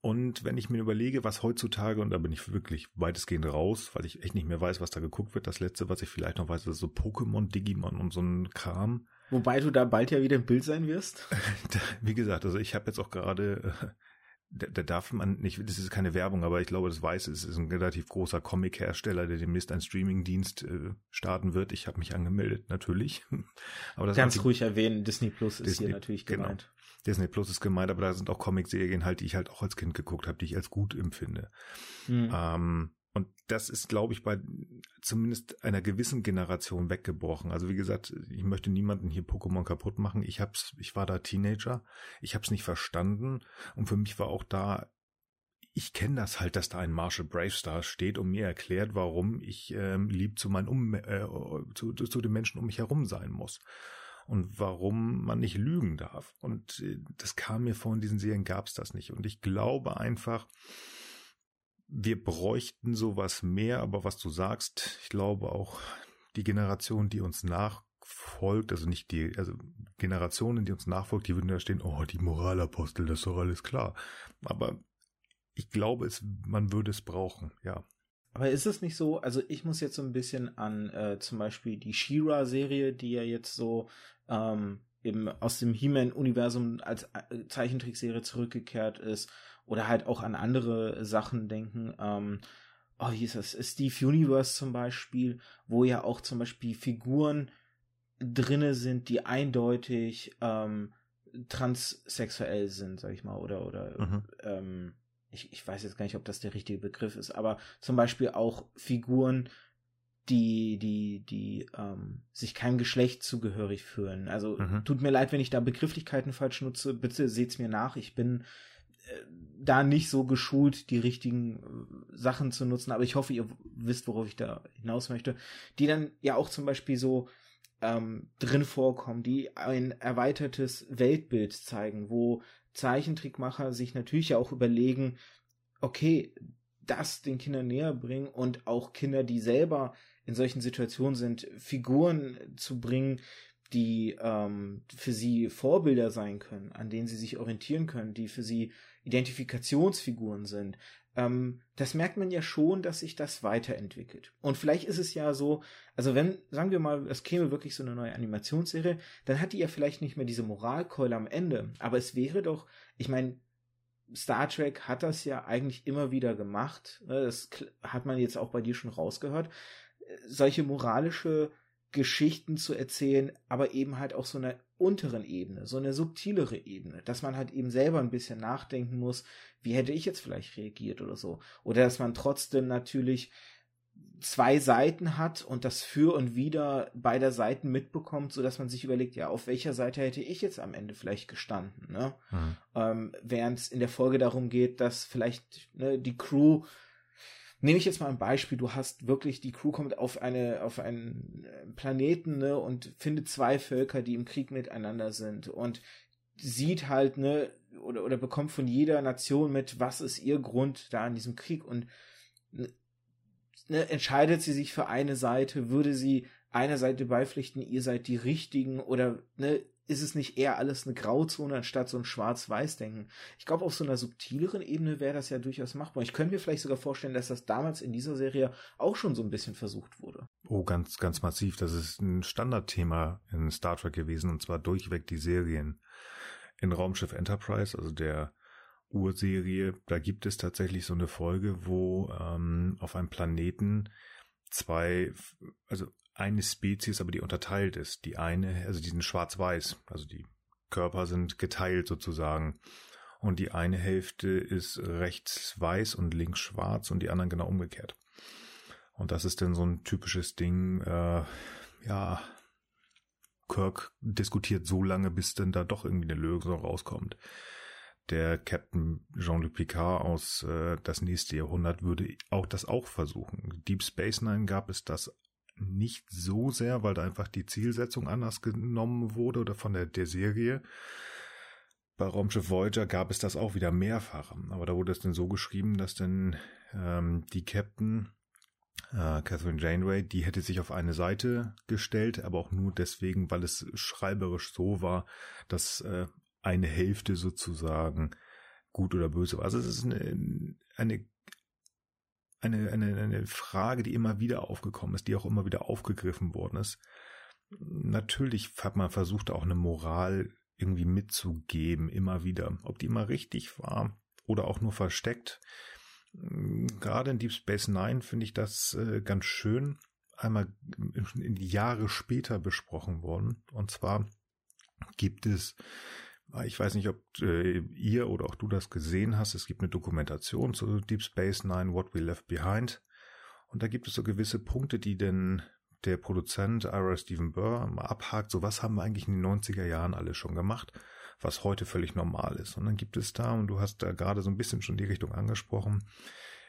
S2: Und wenn ich mir überlege, was heutzutage, und da bin ich wirklich weitestgehend raus, weil ich echt nicht mehr weiß, was da geguckt wird. Das letzte, was ich vielleicht noch weiß, ist so Pokémon, Digimon und so ein Kram.
S1: Wobei du da bald ja wieder im Bild sein wirst.
S2: Wie gesagt, also ich habe jetzt auch gerade, äh, da, da darf man nicht, das ist keine Werbung, aber ich glaube, das weiß es ist ein relativ großer Comic-Hersteller, der demnächst einen Streaming-Dienst äh, starten wird. Ich habe mich angemeldet, natürlich.
S1: aber das Ganz ruhig erwähnen, Disney Plus ist Disney, hier natürlich genau. gemeint. Genau.
S2: Disney Plus ist gemeint, aber da sind auch Comic-Serien halt, die ich halt auch als Kind geguckt habe, die ich als gut empfinde. Mhm. Ähm, und das ist, glaube ich, bei zumindest einer gewissen Generation weggebrochen. Also wie gesagt, ich möchte niemanden hier Pokémon kaputt machen. Ich hab's, ich war da Teenager, ich hab's nicht verstanden und für mich war auch da ich kenne das halt, dass da ein Marshall Bravestar steht und mir erklärt, warum ich ähm, lieb zu meinen um äh, zu, zu den Menschen um mich herum sein muss und warum man nicht lügen darf. Und äh, das kam mir vor, in diesen Serien gab es das nicht. Und ich glaube einfach, wir bräuchten sowas mehr, aber was du sagst, ich glaube auch die Generation, die uns nachfolgt, also nicht die, also Generationen, die uns nachfolgt, die würden da stehen, oh, die Moralapostel, das ist doch alles klar. Aber ich glaube, es, man würde es brauchen, ja.
S1: Aber ist es nicht so, also ich muss jetzt so ein bisschen an äh, zum Beispiel die She-Ra-Serie, die ja jetzt so ähm, eben aus dem He-Man-Universum als äh, Zeichentrickserie zurückgekehrt ist oder halt auch an andere Sachen denken. Ähm, oh, wie ist das? Steve Universe zum Beispiel, wo ja auch zum Beispiel Figuren drinne sind, die eindeutig ähm, transsexuell sind, sag ich mal, oder oder mhm. ähm, ich, ich weiß jetzt gar nicht, ob das der richtige Begriff ist, aber zum Beispiel auch Figuren, die, die, die ähm, sich keinem Geschlecht zugehörig fühlen. Also mhm. tut mir leid, wenn ich da Begrifflichkeiten falsch nutze. Bitte seht's mir nach. Ich bin äh, da nicht so geschult, die richtigen äh, Sachen zu nutzen, aber ich hoffe, ihr wisst, worauf ich da hinaus möchte. Die dann ja auch zum Beispiel so ähm, drin vorkommen, die ein erweitertes Weltbild zeigen, wo Zeichentrickmacher sich natürlich ja auch überlegen, okay, das den Kindern näher bringen und auch Kinder, die selber in solchen Situationen sind, Figuren zu bringen, die ähm, für sie Vorbilder sein können, an denen sie sich orientieren können, die für sie Identifikationsfiguren sind. Ähm, das merkt man ja schon, dass sich das weiterentwickelt. Und vielleicht ist es ja so, also wenn, sagen wir mal, es käme wirklich so eine neue Animationsserie, dann hat die ja vielleicht nicht mehr diese Moralkeule am Ende. Aber es wäre doch, ich meine, Star Trek hat das ja eigentlich immer wieder gemacht. Ne? Das hat man jetzt auch bei dir schon rausgehört solche moralische Geschichten zu erzählen, aber eben halt auch so einer unteren Ebene, so eine subtilere Ebene, dass man halt eben selber ein bisschen nachdenken muss, wie hätte ich jetzt vielleicht reagiert oder so. Oder dass man trotzdem natürlich zwei Seiten hat und das für und wieder beider Seiten mitbekommt, so dass man sich überlegt, ja, auf welcher Seite hätte ich jetzt am Ende vielleicht gestanden, ne? Mhm. Ähm, Während es in der Folge darum geht, dass vielleicht ne, die Crew nehme ich jetzt mal ein Beispiel, du hast wirklich, die Crew kommt auf eine, auf einen äh, Planeten, ne, und findet zwei Völker, die im Krieg miteinander sind und sieht halt, ne, oder, oder bekommt von jeder Nation mit, was ist ihr Grund da in diesem Krieg? Und ne, entscheidet sie sich für eine Seite, würde sie einer Seite beipflichten, ihr seid die Richtigen oder ne, ist es nicht eher alles eine Grauzone anstatt so ein Schwarz-Weiß-Denken? Ich glaube, auf so einer subtileren Ebene wäre das ja durchaus machbar. Ich könnte mir vielleicht sogar vorstellen, dass das damals in dieser Serie auch schon so ein bisschen versucht wurde.
S2: Oh, ganz, ganz massiv. Das ist ein Standardthema in Star Trek gewesen und zwar durchweg die Serien. In Raumschiff Enterprise, also der Urserie, da gibt es tatsächlich so eine Folge, wo ähm, auf einem Planeten zwei, also eine Spezies, aber die unterteilt ist. Die eine, also die sind schwarz-weiß, also die Körper sind geteilt sozusagen. Und die eine Hälfte ist rechts weiß und links schwarz und die anderen genau umgekehrt. Und das ist dann so ein typisches Ding, äh, ja, Kirk diskutiert so lange, bis dann da doch irgendwie eine Lösung rauskommt. Der Captain Jean-Luc Picard aus äh, Das nächste Jahrhundert würde auch das auch versuchen. Deep Space Nine gab es das nicht so sehr, weil da einfach die Zielsetzung anders genommen wurde oder von der, der Serie. Bei Raumschiff Voyager gab es das auch wieder mehrfach, aber da wurde es dann so geschrieben, dass dann ähm, die Captain äh, Catherine Janeway, die hätte sich auf eine Seite gestellt, aber auch nur deswegen, weil es schreiberisch so war, dass äh, eine Hälfte sozusagen gut oder böse war. Also es ist eine, eine eine, eine, eine Frage, die immer wieder aufgekommen ist, die auch immer wieder aufgegriffen worden ist. Natürlich hat man versucht, auch eine Moral irgendwie mitzugeben, immer wieder. Ob die immer richtig war oder auch nur versteckt. Gerade in Deep Space Nine finde ich das äh, ganz schön einmal Jahre später besprochen worden. Und zwar gibt es ich weiß nicht, ob äh, ihr oder auch du das gesehen hast. Es gibt eine Dokumentation zu Deep Space Nine, What We Left Behind. Und da gibt es so gewisse Punkte, die denn der Produzent Ira Stephen Burr mal abhakt. So was haben wir eigentlich in den 90er Jahren alle schon gemacht, was heute völlig normal ist. Und dann gibt es da, und du hast da gerade so ein bisschen schon die Richtung angesprochen,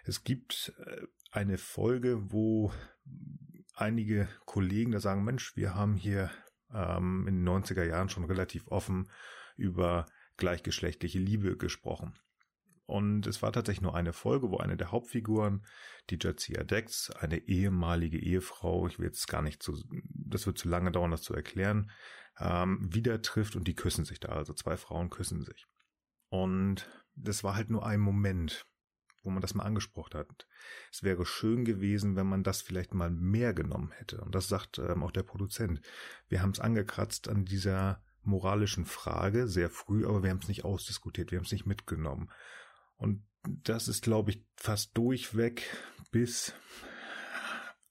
S2: es gibt äh, eine Folge, wo einige Kollegen da sagen, Mensch, wir haben hier ähm, in den 90er Jahren schon relativ offen über gleichgeschlechtliche Liebe gesprochen. Und es war tatsächlich nur eine Folge, wo eine der Hauptfiguren, die Jadzia Dex, eine ehemalige Ehefrau, ich will jetzt gar nicht zu, das wird zu lange dauern, das zu erklären, ähm, wieder trifft und die küssen sich da. Also zwei Frauen küssen sich. Und das war halt nur ein Moment, wo man das mal angesprochen hat. Es wäre schön gewesen, wenn man das vielleicht mal mehr genommen hätte. Und das sagt ähm, auch der Produzent. Wir haben es angekratzt an dieser moralischen Frage sehr früh, aber wir haben es nicht ausdiskutiert, wir haben es nicht mitgenommen. Und das ist, glaube ich, fast durchweg bis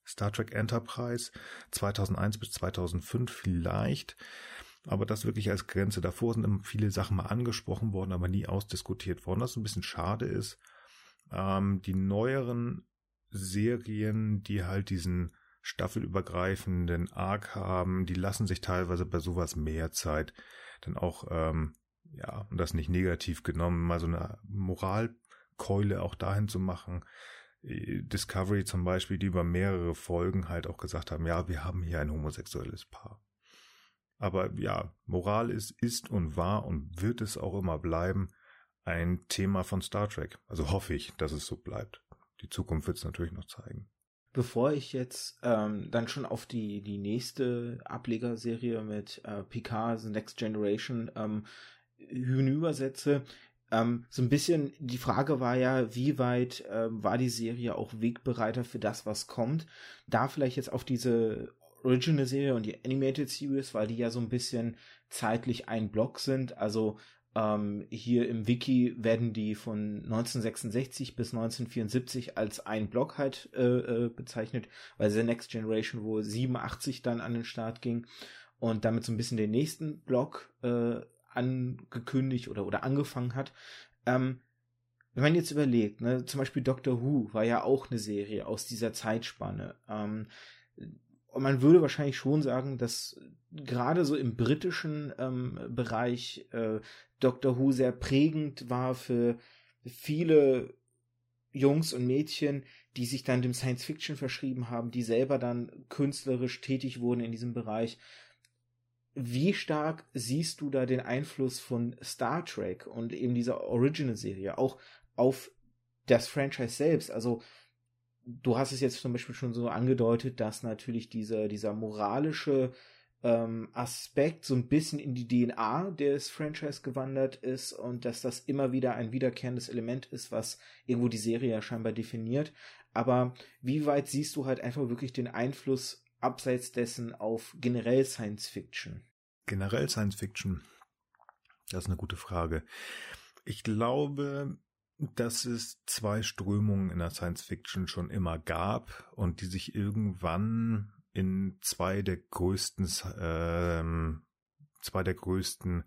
S2: Star Trek Enterprise 2001 bis 2005 vielleicht. Aber das wirklich als Grenze. Davor sind immer viele Sachen mal angesprochen worden, aber nie ausdiskutiert worden. Was ein bisschen schade ist. Ähm, die neueren Serien, die halt diesen staffelübergreifenden Arc haben, die lassen sich teilweise bei sowas mehr Zeit. Dann auch, ähm, ja, und das nicht negativ genommen, mal so eine Moralkeule auch dahin zu machen. Äh, Discovery zum Beispiel, die über mehrere Folgen halt auch gesagt haben, ja, wir haben hier ein homosexuelles Paar. Aber ja, Moral ist, ist und war und wird es auch immer bleiben ein Thema von Star Trek. Also hoffe ich, dass es so bleibt. Die Zukunft wird es natürlich noch zeigen
S1: bevor ich jetzt ähm, dann schon auf die, die nächste Ablegerserie mit äh, Picard, The Next Generation, ähm, hinübersetze, ähm, so ein bisschen die Frage war ja, wie weit ähm, war die Serie auch Wegbereiter für das, was kommt? Da vielleicht jetzt auf diese Original-Serie und die Animated Series, weil die ja so ein bisschen zeitlich ein Block sind. Also ähm, hier im Wiki werden die von 1966 bis 1974 als ein Block halt äh, äh, bezeichnet, weil The Next Generation wohl 87 dann an den Start ging und damit so ein bisschen den nächsten Block äh, angekündigt oder, oder angefangen hat. Ähm, wenn man jetzt überlegt, ne, zum Beispiel Doctor Who war ja auch eine Serie aus dieser Zeitspanne. Ähm, und man würde wahrscheinlich schon sagen, dass gerade so im britischen ähm, Bereich äh, Doctor Who sehr prägend war für viele Jungs und Mädchen, die sich dann dem Science Fiction verschrieben haben, die selber dann künstlerisch tätig wurden in diesem Bereich. Wie stark siehst du da den Einfluss von Star Trek und eben dieser Original-Serie auch auf das Franchise selbst? Also, du hast es jetzt zum Beispiel schon so angedeutet, dass natürlich dieser, dieser moralische ähm, Aspekt so ein bisschen in die DNA des Franchise gewandert ist und dass das immer wieder ein wiederkehrendes Element ist, was irgendwo die Serie ja scheinbar definiert. Aber wie weit siehst du halt einfach wirklich den Einfluss abseits dessen auf generell Science Fiction?
S2: Generell Science Fiction. Das ist eine gute Frage. Ich glaube, dass es zwei Strömungen in der Science Fiction schon immer gab und die sich irgendwann in zwei der größten, ähm, zwei der größten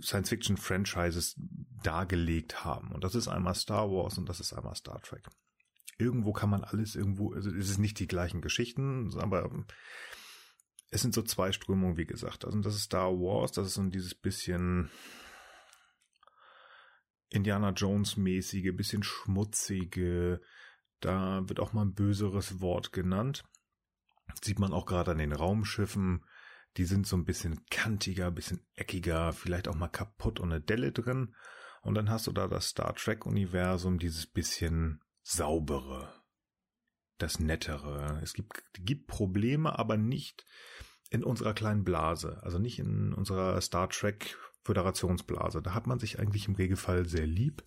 S2: Science-Fiction-Franchises dargelegt haben. Und das ist einmal Star Wars und das ist einmal Star Trek. Irgendwo kann man alles irgendwo, also es ist nicht die gleichen Geschichten, aber es sind so zwei Strömungen, wie gesagt. Also das ist Star Wars, das ist so dieses bisschen Indiana Jones mäßige, bisschen schmutzige, da wird auch mal ein böseres Wort genannt. Sieht man auch gerade an den Raumschiffen. Die sind so ein bisschen kantiger, bisschen eckiger, vielleicht auch mal kaputt und eine Delle drin. Und dann hast du da das Star Trek-Universum, dieses bisschen saubere, das nettere. Es gibt, gibt Probleme, aber nicht in unserer kleinen Blase, also nicht in unserer Star Trek Föderationsblase. Da hat man sich eigentlich im Regelfall sehr lieb.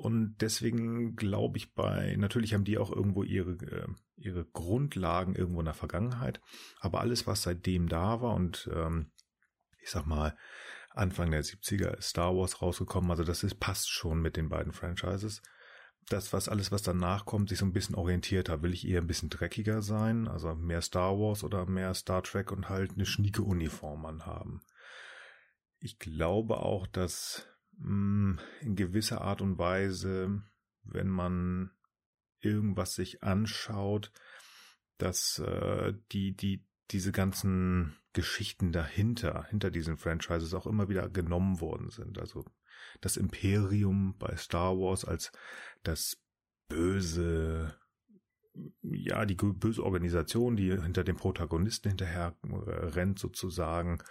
S2: Und deswegen glaube ich bei, natürlich haben die auch irgendwo ihre, äh, ihre Grundlagen irgendwo in der Vergangenheit, aber alles, was seitdem da war und ähm, ich sag mal, Anfang der 70er ist Star Wars rausgekommen, also das ist, passt schon mit den beiden Franchises. Das, was alles, was danach kommt, sich so ein bisschen orientiert hat, will ich eher ein bisschen dreckiger sein, also mehr Star Wars oder mehr Star Trek und halt eine schnieke Uniform anhaben. Ich glaube auch, dass in gewisser Art und Weise, wenn man irgendwas sich anschaut, dass äh, die, die, diese ganzen Geschichten dahinter, hinter diesen Franchises auch immer wieder genommen worden sind. Also das Imperium bei Star Wars als das böse, ja, die böse Organisation, die hinter dem Protagonisten hinterher äh, rennt sozusagen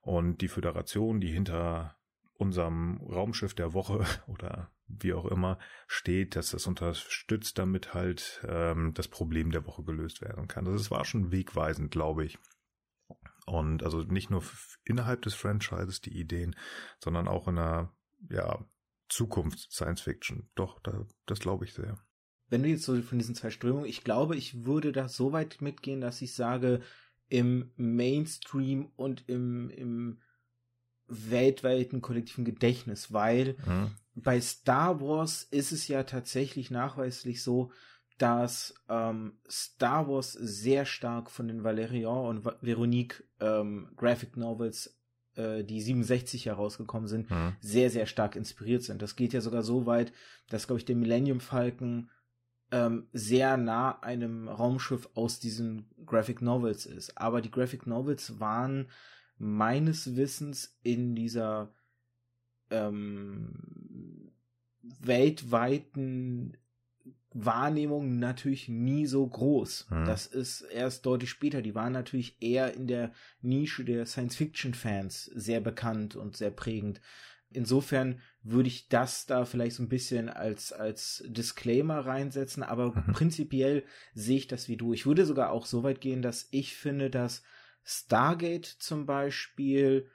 S2: und die Föderation, die hinter unserem Raumschiff der Woche oder wie auch immer steht, dass das unterstützt, damit halt ähm, das Problem der Woche gelöst werden kann. Also es war schon wegweisend, glaube ich. Und also nicht nur innerhalb des Franchises die Ideen, sondern auch in einer ja, Zukunft Science Fiction. Doch, da, das glaube ich sehr.
S1: Wenn du jetzt so von diesen zwei Strömungen, ich glaube, ich würde da so weit mitgehen, dass ich sage, im Mainstream und im, im weltweiten kollektiven Gedächtnis, weil mhm. bei Star Wars ist es ja tatsächlich nachweislich so, dass ähm, Star Wars sehr stark von den Valerian und Veronique ähm, Graphic Novels, äh, die 67 herausgekommen sind, mhm. sehr, sehr stark inspiriert sind. Das geht ja sogar so weit, dass, glaube ich, der Millennium Falcon ähm, sehr nah einem Raumschiff aus diesen Graphic Novels ist. Aber die Graphic Novels waren meines Wissens in dieser ähm, weltweiten Wahrnehmung natürlich nie so groß. Mhm. Das ist erst deutlich später. Die waren natürlich eher in der Nische der Science-Fiction-Fans sehr bekannt und sehr prägend. Insofern würde ich das da vielleicht so ein bisschen als, als Disclaimer reinsetzen, aber mhm. prinzipiell sehe ich das wie du. Ich würde sogar auch so weit gehen, dass ich finde, dass Stargate zum Beispiel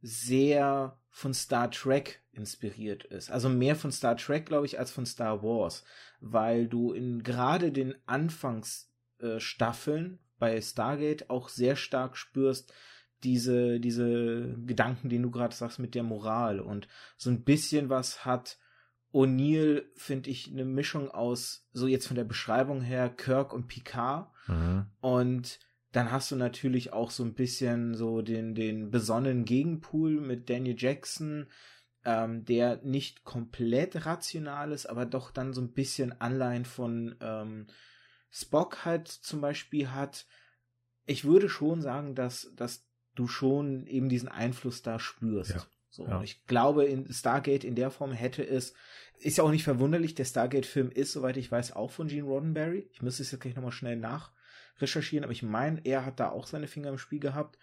S1: sehr von Star Trek inspiriert ist. Also mehr von Star Trek, glaube ich, als von Star Wars, weil du in gerade den Anfangsstaffeln äh, bei Stargate auch sehr stark spürst, diese, diese Gedanken, den du gerade sagst mit der Moral und so ein bisschen was hat O'Neill, finde ich, eine Mischung aus, so jetzt von der Beschreibung her, Kirk und Picard mhm. und dann hast du natürlich auch so ein bisschen so den, den besonnenen Gegenpool mit Daniel Jackson, ähm, der nicht komplett rational ist, aber doch dann so ein bisschen Anleihen von ähm, Spock halt zum Beispiel hat. Ich würde schon sagen, dass, dass du schon eben diesen Einfluss da spürst. Ja. So, ja. ich glaube, in Stargate in der Form hätte es, ist ja auch nicht verwunderlich, der Stargate-Film ist, soweit ich weiß, auch von Gene Roddenberry. Ich müsste es jetzt gleich nochmal schnell nach recherchieren, aber ich meine, er hat da auch seine Finger im Spiel gehabt.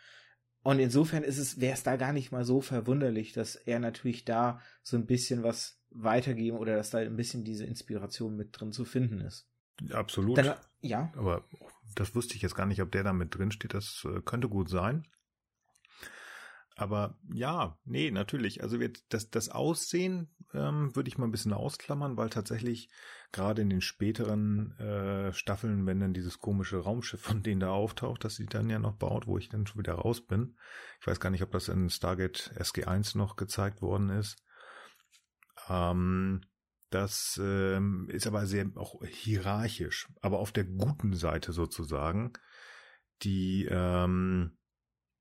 S1: Und insofern ist es, wäre es da gar nicht mal so verwunderlich, dass er natürlich da so ein bisschen was weitergeben oder dass da ein bisschen diese Inspiration mit drin zu finden ist.
S2: Absolut. Dann, ja. Aber das wusste ich jetzt gar nicht, ob der da mit drin steht. Das äh, könnte gut sein. Aber ja, nee, natürlich. Also wird das, das Aussehen ähm, würde ich mal ein bisschen ausklammern, weil tatsächlich gerade in den späteren äh, Staffeln, wenn dann dieses komische Raumschiff von denen da auftaucht, das sie dann ja noch baut, wo ich dann schon wieder raus bin. Ich weiß gar nicht, ob das in Stargate SG1 noch gezeigt worden ist. Ähm, das ähm, ist aber sehr auch hierarchisch, aber auf der guten Seite sozusagen. Die ähm,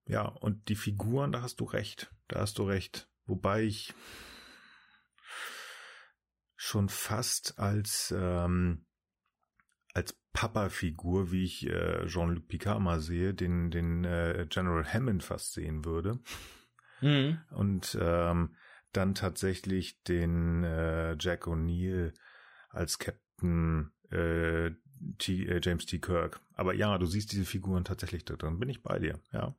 S2: ja, und die Figuren, da hast du recht. Da hast du recht. Wobei ich schon fast als ähm, als Papa-Figur, wie ich äh, Jean-Luc Picard mal sehe, den den äh, General Hammond fast sehen würde. Mhm. Und ähm, dann tatsächlich den äh, Jack O'Neill als Captain äh, T, äh, James T. Kirk. Aber ja, du siehst diese Figuren tatsächlich da drin. Bin ich bei dir, ja.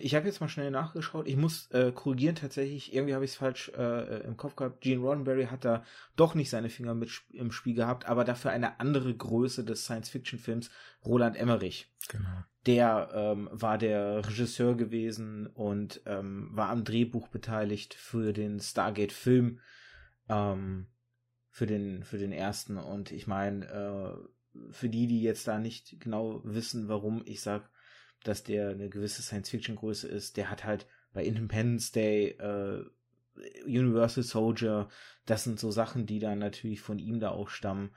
S1: Ich habe jetzt mal schnell nachgeschaut. Ich muss äh, korrigieren tatsächlich. Irgendwie habe ich es falsch äh, im Kopf gehabt. Gene Roddenberry hat da doch nicht seine Finger mit im Spiel gehabt, aber dafür eine andere Größe des Science-Fiction-Films, Roland Emmerich. Genau. Der ähm, war der Regisseur gewesen und ähm, war am Drehbuch beteiligt für den Stargate-Film, ähm, für den für den ersten. Und ich meine, äh, für die, die jetzt da nicht genau wissen, warum ich sag dass der eine gewisse Science-Fiction-Größe ist. Der hat halt bei Independence Day, äh, Universal Soldier, das sind so Sachen, die dann natürlich von ihm da auch stammen.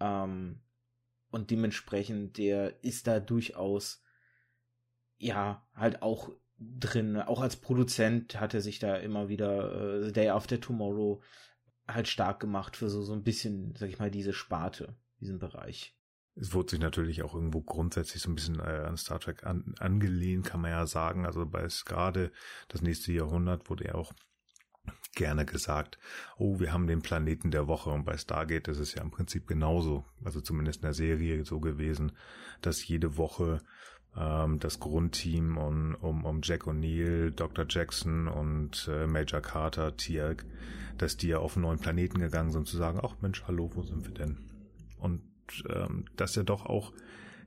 S1: Ähm, und dementsprechend, der ist da durchaus, ja, halt auch drin. Auch als Produzent hat er sich da immer wieder äh, Day After Tomorrow halt stark gemacht für so, so ein bisschen, sag ich mal, diese Sparte, diesen Bereich.
S2: Es wurde sich natürlich auch irgendwo grundsätzlich so ein bisschen äh, an Star Trek an, angelehnt, kann man ja sagen. Also bei gerade das nächste Jahrhundert wurde ja auch gerne gesagt, oh, wir haben den Planeten der Woche und bei Stargate ist es ja im Prinzip genauso, also zumindest in der Serie so gewesen, dass jede Woche ähm, das Grundteam um, um, um Jack O'Neill, Dr. Jackson und äh, Major Carter, Tiag, dass die ja auf einen neuen Planeten gegangen sind, zu sagen, ach Mensch, hallo, wo sind wir denn? Und ähm, das ja doch auch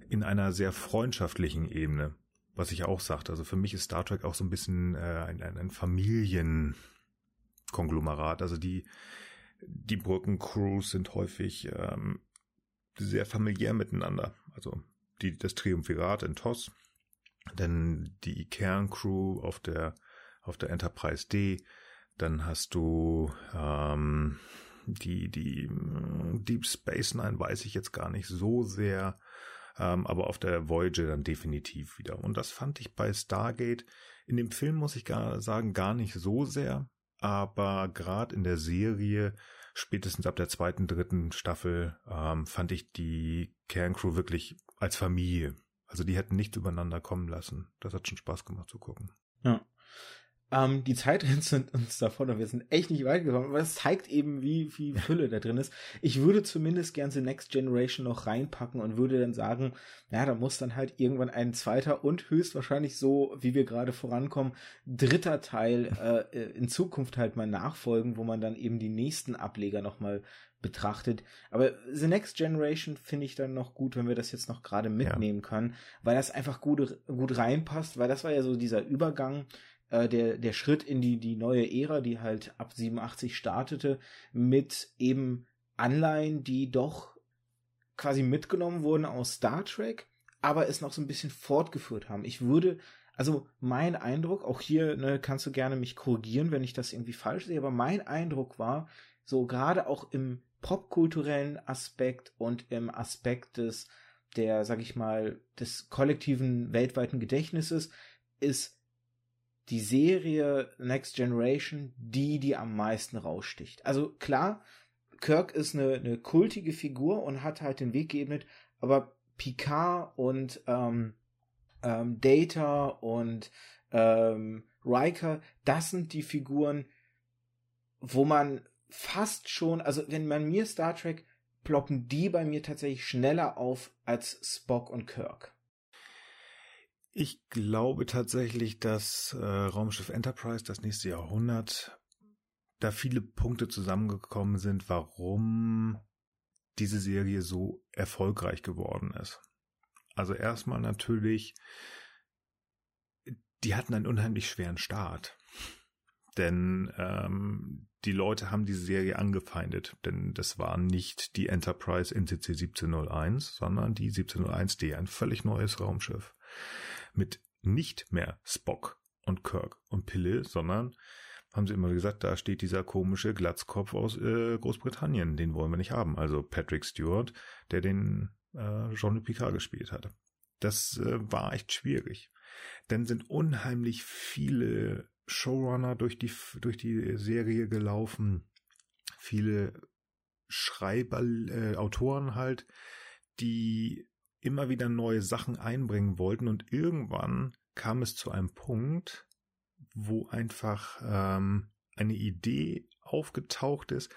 S2: in einer sehr freundschaftlichen Ebene, was ich auch sagte. Also für mich ist Star Trek auch so ein bisschen äh, ein, ein, ein Familienkonglomerat. Also die, die Brückencrews sind häufig ähm, sehr familiär miteinander. Also die, das Triumvirat in TOS, dann die Kerncrew auf der, auf der Enterprise D, dann hast du ähm, die, die mm, Deep Space Nine weiß ich jetzt gar nicht so sehr, ähm, aber auf der Voyager dann definitiv wieder. Und das fand ich bei Stargate in dem Film, muss ich gar sagen, gar nicht so sehr, aber gerade in der Serie, spätestens ab der zweiten, dritten Staffel, ähm, fand ich die Kerncrew wirklich als Familie. Also die hätten nichts übereinander kommen lassen. Das hat schon Spaß gemacht zu gucken.
S1: Ähm, die Zeit rennt uns davon und wir sind echt nicht weit gekommen, aber es zeigt eben, wie viel Fülle da drin ist. Ich würde zumindest gern The Next Generation noch reinpacken und würde dann sagen, ja, da muss dann halt irgendwann ein zweiter und höchstwahrscheinlich so, wie wir gerade vorankommen, dritter Teil äh, äh in Zukunft halt mal nachfolgen, wo man dann eben die nächsten Ableger nochmal betrachtet. Aber The Next Generation finde ich dann noch gut, wenn wir das jetzt noch gerade mitnehmen ja. können, weil das einfach gut, gut reinpasst, weil das war ja so dieser Übergang äh, der, der Schritt in die, die neue Ära, die halt ab 87 startete, mit eben Anleihen, die doch quasi mitgenommen wurden aus Star Trek, aber es noch so ein bisschen fortgeführt haben. Ich würde, also mein Eindruck, auch hier ne, kannst du gerne mich korrigieren, wenn ich das irgendwie falsch sehe, aber mein Eindruck war, so gerade auch im popkulturellen Aspekt und im Aspekt des, der, sag ich mal, des kollektiven weltweiten Gedächtnisses, ist die Serie Next Generation die, die am meisten raussticht. Also klar, Kirk ist eine, eine kultige Figur und hat halt den Weg geebnet, aber Picard und ähm, ähm, Data und ähm, Riker, das sind die Figuren, wo man fast schon, also wenn man mir Star Trek, ploppen die bei mir tatsächlich schneller auf als Spock und Kirk.
S2: Ich glaube tatsächlich, dass äh, Raumschiff Enterprise das nächste Jahrhundert da viele Punkte zusammengekommen sind, warum diese Serie so erfolgreich geworden ist. Also erstmal natürlich, die hatten einen unheimlich schweren Start. Denn ähm, die Leute haben diese Serie angefeindet, denn das war nicht die Enterprise NCC 1701, sondern die 1701D, ein völlig neues Raumschiff mit nicht mehr Spock und Kirk und Pille, sondern haben sie immer gesagt, da steht dieser komische Glatzkopf aus äh, Großbritannien, den wollen wir nicht haben. Also Patrick Stewart, der den äh, Jean-Luc Picard gespielt hatte. Das äh, war echt schwierig. Dann sind unheimlich viele Showrunner durch die, durch die Serie gelaufen, viele Schreiber, äh, Autoren halt, die immer wieder neue Sachen einbringen wollten und irgendwann kam es zu einem Punkt, wo einfach ähm, eine Idee aufgetaucht ist.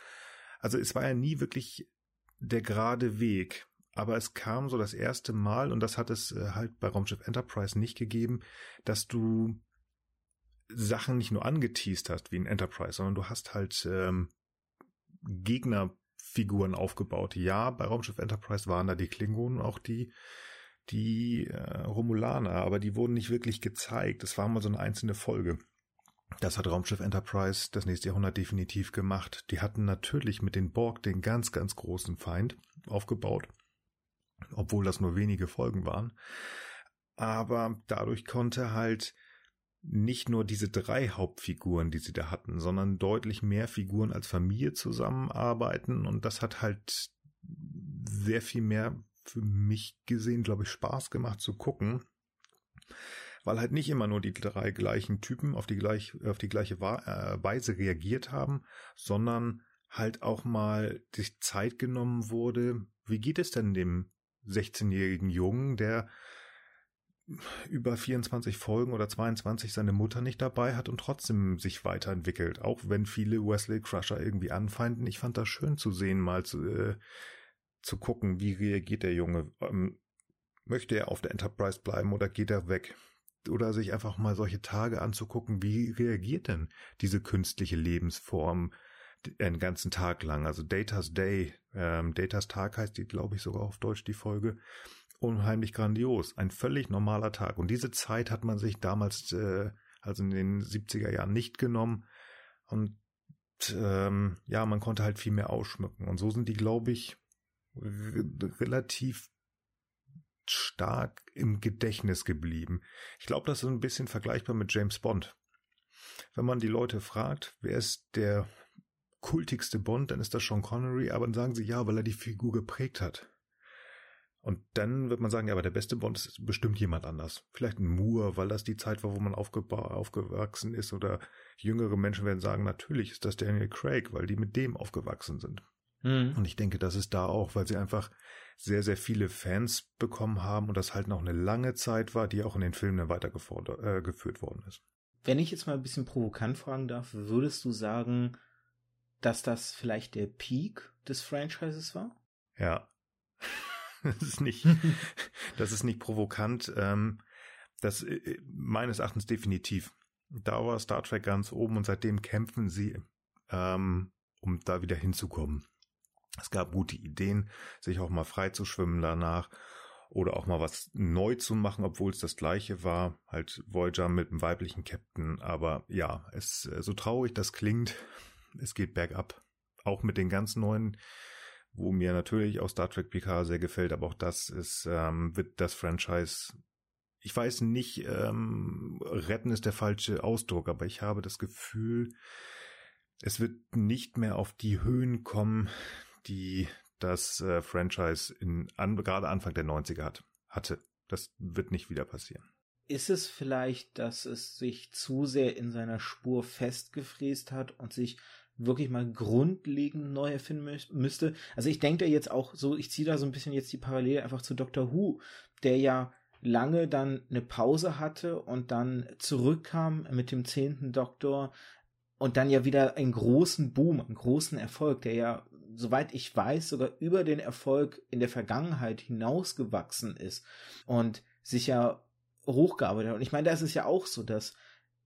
S2: Also es war ja nie wirklich der gerade Weg. aber es kam so das erste Mal, und das hat es äh, halt bei Raumschiff Enterprise nicht gegeben, dass du Sachen nicht nur angeteased hast wie in Enterprise, sondern du hast halt ähm, Gegnerfiguren aufgebaut. Ja, bei Raumschiff Enterprise waren da die Klingonen auch die die äh, Romulaner, aber die wurden nicht wirklich gezeigt. Es war mal so eine einzelne Folge. Das hat Raumschiff Enterprise das nächste Jahrhundert definitiv gemacht. Die hatten natürlich mit den Borg den ganz, ganz großen Feind aufgebaut, obwohl das nur wenige Folgen waren. Aber dadurch konnte halt nicht nur diese drei Hauptfiguren, die sie da hatten, sondern deutlich mehr Figuren als Familie zusammenarbeiten und das hat halt sehr viel mehr für mich gesehen, glaube ich, Spaß gemacht zu gucken, weil halt nicht immer nur die drei gleichen Typen auf die, gleich, auf die gleiche äh, Weise reagiert haben, sondern halt auch mal sich Zeit genommen wurde. Wie geht es denn dem 16-jährigen Jungen, der über 24 Folgen oder 22 seine Mutter nicht dabei hat und trotzdem sich weiterentwickelt, auch wenn viele Wesley Crusher irgendwie anfeinden. Ich fand das schön zu sehen, mal zu, äh, zu gucken, wie reagiert der Junge. Ähm, möchte er auf der Enterprise bleiben oder geht er weg? Oder sich einfach mal solche Tage anzugucken, wie reagiert denn diese künstliche Lebensform einen ganzen Tag lang? Also Data's Day, ähm, Data's Tag heißt die, glaube ich, sogar auf Deutsch die Folge. Unheimlich grandios, ein völlig normaler Tag. Und diese Zeit hat man sich damals, äh, also in den 70er Jahren nicht genommen. Und ähm, ja, man konnte halt viel mehr ausschmücken. Und so sind die, glaube ich, relativ stark im Gedächtnis geblieben. Ich glaube, das ist ein bisschen vergleichbar mit James Bond. Wenn man die Leute fragt, wer ist der kultigste Bond, dann ist das Sean Connery, aber dann sagen sie ja, weil er die Figur geprägt hat. Und dann wird man sagen, ja, aber der beste Bond ist bestimmt jemand anders. Vielleicht ein Moore, weil das die Zeit war, wo man aufgewachsen ist. Oder jüngere Menschen werden sagen, natürlich ist das Daniel Craig, weil die mit dem aufgewachsen sind. Mhm. Und ich denke, das ist da auch, weil sie einfach sehr, sehr viele Fans bekommen haben und das halt noch eine lange Zeit war, die auch in den Filmen weitergeführt äh, worden ist.
S1: Wenn ich jetzt mal ein bisschen provokant fragen darf, würdest du sagen, dass das vielleicht der Peak des Franchises war?
S2: Ja. das ist nicht, das ist nicht provokant. Ähm, das äh, meines Erachtens definitiv. Da war Star Trek ganz oben und seitdem kämpfen sie, ähm, um da wieder hinzukommen. Es gab gute Ideen, sich auch mal frei zu schwimmen danach oder auch mal was neu zu machen, obwohl es das gleiche war. Halt Voyager mit einem weiblichen Captain. Aber ja, es so traurig das klingt, es geht bergab. Auch mit den ganz neuen, wo mir natürlich auch Star Trek PK sehr gefällt, aber auch das ist, ähm, wird das Franchise ich weiß nicht, ähm, retten ist der falsche Ausdruck, aber ich habe das Gefühl, es wird nicht mehr auf die Höhen kommen, die das äh, Franchise in an, gerade Anfang der 90er hat, hatte. Das wird nicht wieder passieren.
S1: Ist es vielleicht, dass es sich zu sehr in seiner Spur festgefräst hat und sich wirklich mal grundlegend neu erfinden müsste? Also ich denke da jetzt auch so, ich ziehe da so ein bisschen jetzt die Parallele einfach zu Doctor Who, der ja lange dann eine Pause hatte und dann zurückkam mit dem zehnten Doktor und dann ja wieder einen großen Boom, einen großen Erfolg, der ja soweit ich weiß, sogar über den Erfolg in der Vergangenheit hinausgewachsen ist und sich ja hochgearbeitet hat. Und ich meine, da ist es ja auch so, dass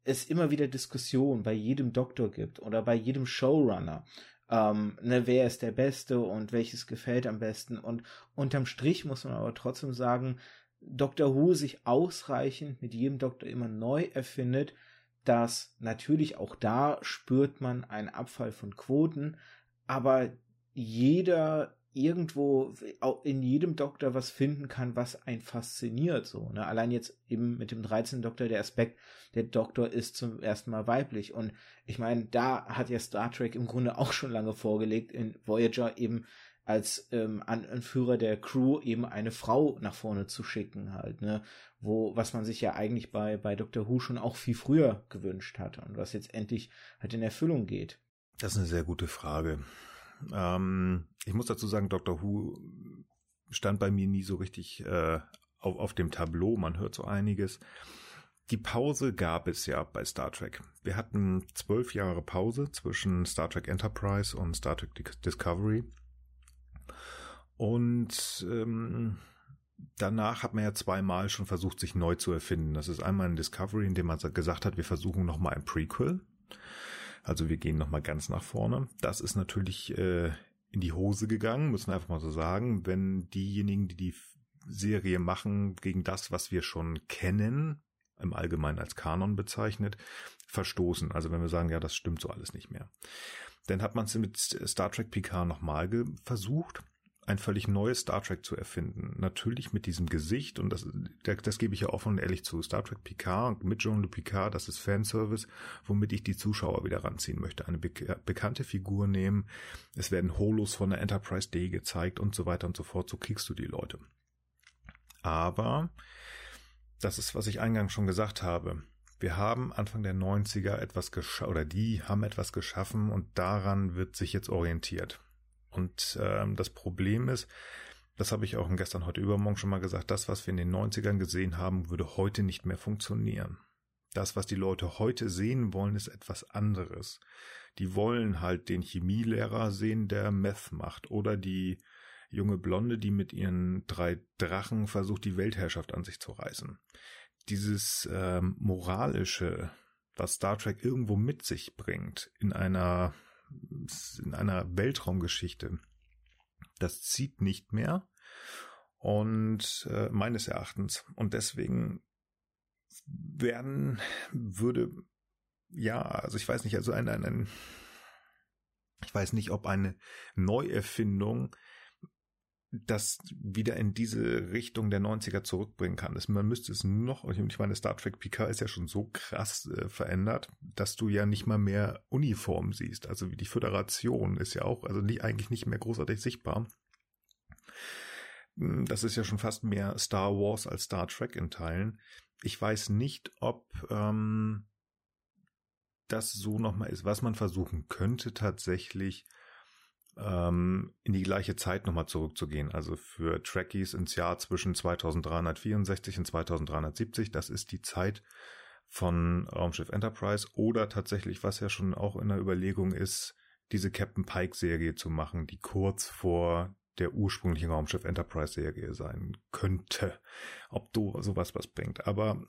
S1: es immer wieder Diskussionen bei jedem Doktor gibt oder bei jedem Showrunner. Ähm, ne, wer ist der Beste und welches gefällt am besten. Und unterm Strich muss man aber trotzdem sagen, Dr. Who sich ausreichend mit jedem Doktor immer neu erfindet, dass natürlich auch da spürt man einen Abfall von Quoten, aber jeder irgendwo in jedem Doktor was finden kann, was einen fasziniert. So, ne? Allein jetzt eben mit dem 13. Doktor der Aspekt, der Doktor ist zum ersten Mal weiblich. Und ich meine, da hat ja Star Trek im Grunde auch schon lange vorgelegt, in Voyager eben als ähm, Anführer der Crew eben eine Frau nach vorne zu schicken halt, ne? Wo, was man sich ja eigentlich bei, bei Doctor Who schon auch viel früher gewünscht hat und was jetzt endlich halt in Erfüllung geht.
S2: Das ist eine sehr gute Frage. Ähm, ich muss dazu sagen, Doctor Who stand bei mir nie so richtig äh, auf, auf dem Tableau. Man hört so einiges. Die Pause gab es ja bei Star Trek. Wir hatten zwölf Jahre Pause zwischen Star Trek Enterprise und Star Trek Discovery. Und ähm, danach hat man ja zweimal schon versucht, sich neu zu erfinden. Das ist einmal in Discovery, in dem man gesagt hat, wir versuchen nochmal ein Prequel. Also wir gehen nochmal ganz nach vorne. Das ist natürlich äh, in die Hose gegangen, müssen wir einfach mal so sagen. Wenn diejenigen, die die Serie machen, gegen das, was wir schon kennen, im Allgemeinen als Kanon bezeichnet, verstoßen. Also wenn wir sagen, ja, das stimmt so alles nicht mehr. Dann hat man es mit Star Trek Picard nochmal versucht ein völlig neues Star Trek zu erfinden. Natürlich mit diesem Gesicht und das, das gebe ich ja offen und ehrlich zu. Star Trek Picard und mit Jean-Luc Picard, das ist Fanservice, womit ich die Zuschauer wieder ranziehen möchte. Eine be bekannte Figur nehmen, es werden Holos von der Enterprise D gezeigt und so weiter und so fort. So kriegst du die Leute. Aber, das ist, was ich eingangs schon gesagt habe. Wir haben Anfang der 90er etwas geschaffen, oder die haben etwas geschaffen und daran wird sich jetzt orientiert. Und ähm, das Problem ist, das habe ich auch gestern, heute übermorgen schon mal gesagt, das, was wir in den 90ern gesehen haben, würde heute nicht mehr funktionieren. Das, was die Leute heute sehen wollen, ist etwas anderes. Die wollen halt den Chemielehrer sehen, der Meth macht, oder die junge Blonde, die mit ihren drei Drachen versucht, die Weltherrschaft an sich zu reißen. Dieses ähm, moralische, was Star Trek irgendwo mit sich bringt, in einer in einer Weltraumgeschichte. Das zieht nicht mehr. Und äh, meines Erachtens. Und deswegen werden, würde, ja, also ich weiß nicht, also ein, ein, ein ich weiß nicht, ob eine Neuerfindung das wieder in diese Richtung der 90er zurückbringen kann. Man müsste es noch, ich meine, Star Trek Picard ist ja schon so krass äh, verändert, dass du ja nicht mal mehr Uniform siehst. Also die Föderation ist ja auch, also nicht, eigentlich nicht mehr großartig sichtbar. Hm, das ist ja schon fast mehr Star Wars als Star Trek in Teilen. Ich weiß nicht, ob ähm, das so nochmal ist. Was man versuchen könnte tatsächlich, ähm, in die gleiche Zeit nochmal zurückzugehen. Also für Trekkies ins Jahr zwischen 2364 und 2370, das ist die Zeit von Raumschiff Enterprise oder tatsächlich, was ja schon auch in der Überlegung ist, diese Captain Pike Serie zu machen, die kurz vor der ursprünglichen Raumschiff Enterprise Serie sein könnte. Ob du sowas was bringt. Aber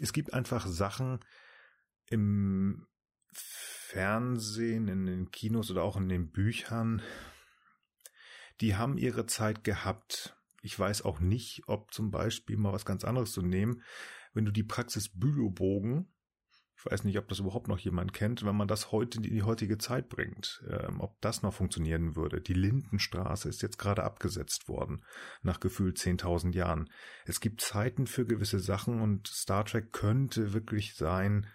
S2: es gibt einfach Sachen im Fernsehen, in den Kinos oder auch in den Büchern, die haben ihre Zeit gehabt. Ich weiß auch nicht, ob zum Beispiel mal was ganz anderes zu nehmen, wenn du die Praxis Bülowbogen, ich weiß nicht, ob das überhaupt noch jemand kennt, wenn man das heute in die heutige Zeit bringt, ähm, ob das noch funktionieren würde. Die Lindenstraße ist jetzt gerade abgesetzt worden, nach gefühlt 10.000 Jahren. Es gibt Zeiten für gewisse Sachen und Star Trek könnte wirklich sein,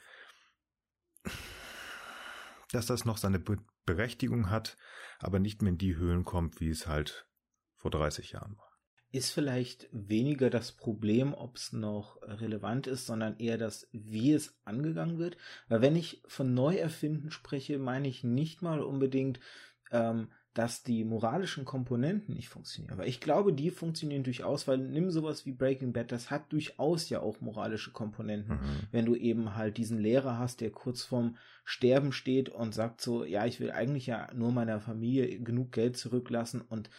S2: dass das noch seine Be Berechtigung hat, aber nicht mehr in die Höhlen kommt, wie es halt vor 30 Jahren war.
S1: Ist vielleicht weniger das Problem, ob es noch relevant ist, sondern eher das, wie es angegangen wird. Weil wenn ich von Neuerfinden spreche, meine ich nicht mal unbedingt ähm, dass die moralischen Komponenten nicht funktionieren. Aber ich glaube, die funktionieren durchaus, weil nimm sowas wie Breaking Bad, das hat durchaus ja auch moralische Komponenten. Mhm. Wenn du eben halt diesen Lehrer hast, der kurz vorm Sterben steht und sagt so, ja, ich will eigentlich ja nur meiner Familie genug Geld zurücklassen und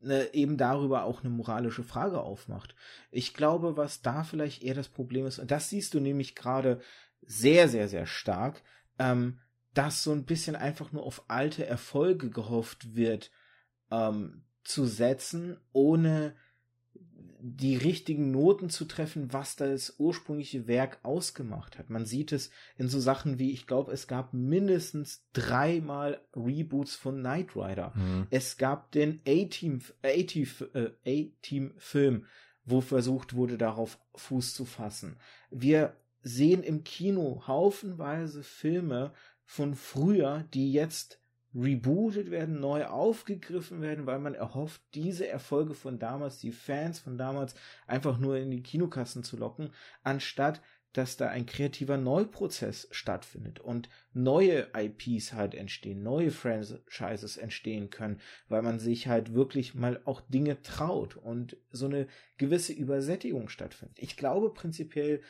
S1: ne, eben darüber auch eine moralische Frage aufmacht. Ich glaube, was da vielleicht eher das Problem ist, und das siehst du nämlich gerade sehr, sehr, sehr stark, ähm, dass so ein bisschen einfach nur auf alte Erfolge gehofft wird, ähm, zu setzen, ohne die richtigen Noten zu treffen, was das ursprüngliche Werk ausgemacht hat. Man sieht es in so Sachen wie, ich glaube, es gab mindestens dreimal Reboots von Knight Rider. Mhm. Es gab den A-Team, A-Team-Film, wo versucht wurde, darauf Fuß zu fassen. Wir sehen im Kino haufenweise Filme, von früher, die jetzt rebootet werden, neu aufgegriffen werden, weil man erhofft, diese Erfolge von damals, die Fans von damals einfach nur in die Kinokassen zu locken, anstatt dass da ein kreativer Neuprozess stattfindet und neue IPs halt entstehen, neue Franchises entstehen können, weil man sich halt wirklich mal auch Dinge traut und so eine gewisse Übersättigung stattfindet. Ich glaube prinzipiell,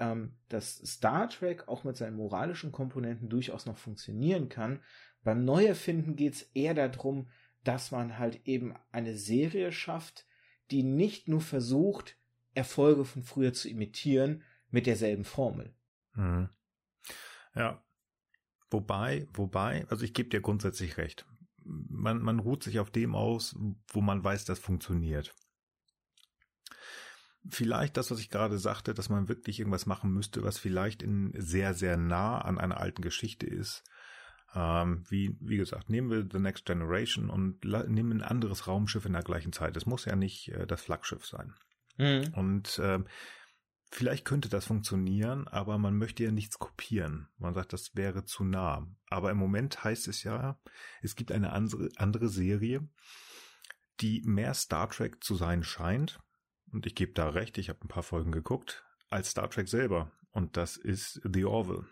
S1: ähm, dass Star Trek auch mit seinen moralischen Komponenten durchaus noch funktionieren kann. Beim Neuerfinden geht es eher darum, dass man halt eben eine Serie schafft, die nicht nur versucht, Erfolge von früher zu imitieren mit derselben Formel.
S2: Mhm. Ja. Wobei, wobei, also ich gebe dir grundsätzlich recht. Man, man ruht sich auf dem aus, wo man weiß, das funktioniert. Vielleicht das, was ich gerade sagte, dass man wirklich irgendwas machen müsste, was vielleicht in sehr, sehr nah an einer alten Geschichte ist. Ähm, wie, wie gesagt, nehmen wir The Next Generation und nehmen ein anderes Raumschiff in der gleichen Zeit. Es muss ja nicht äh, das Flaggschiff sein. Mhm. Und äh, vielleicht könnte das funktionieren, aber man möchte ja nichts kopieren. Man sagt, das wäre zu nah. Aber im Moment heißt es ja, es gibt eine andere, andere Serie, die mehr Star Trek zu sein scheint. Und ich gebe da recht, ich habe ein paar Folgen geguckt, als Star Trek selber. Und das ist The Orville.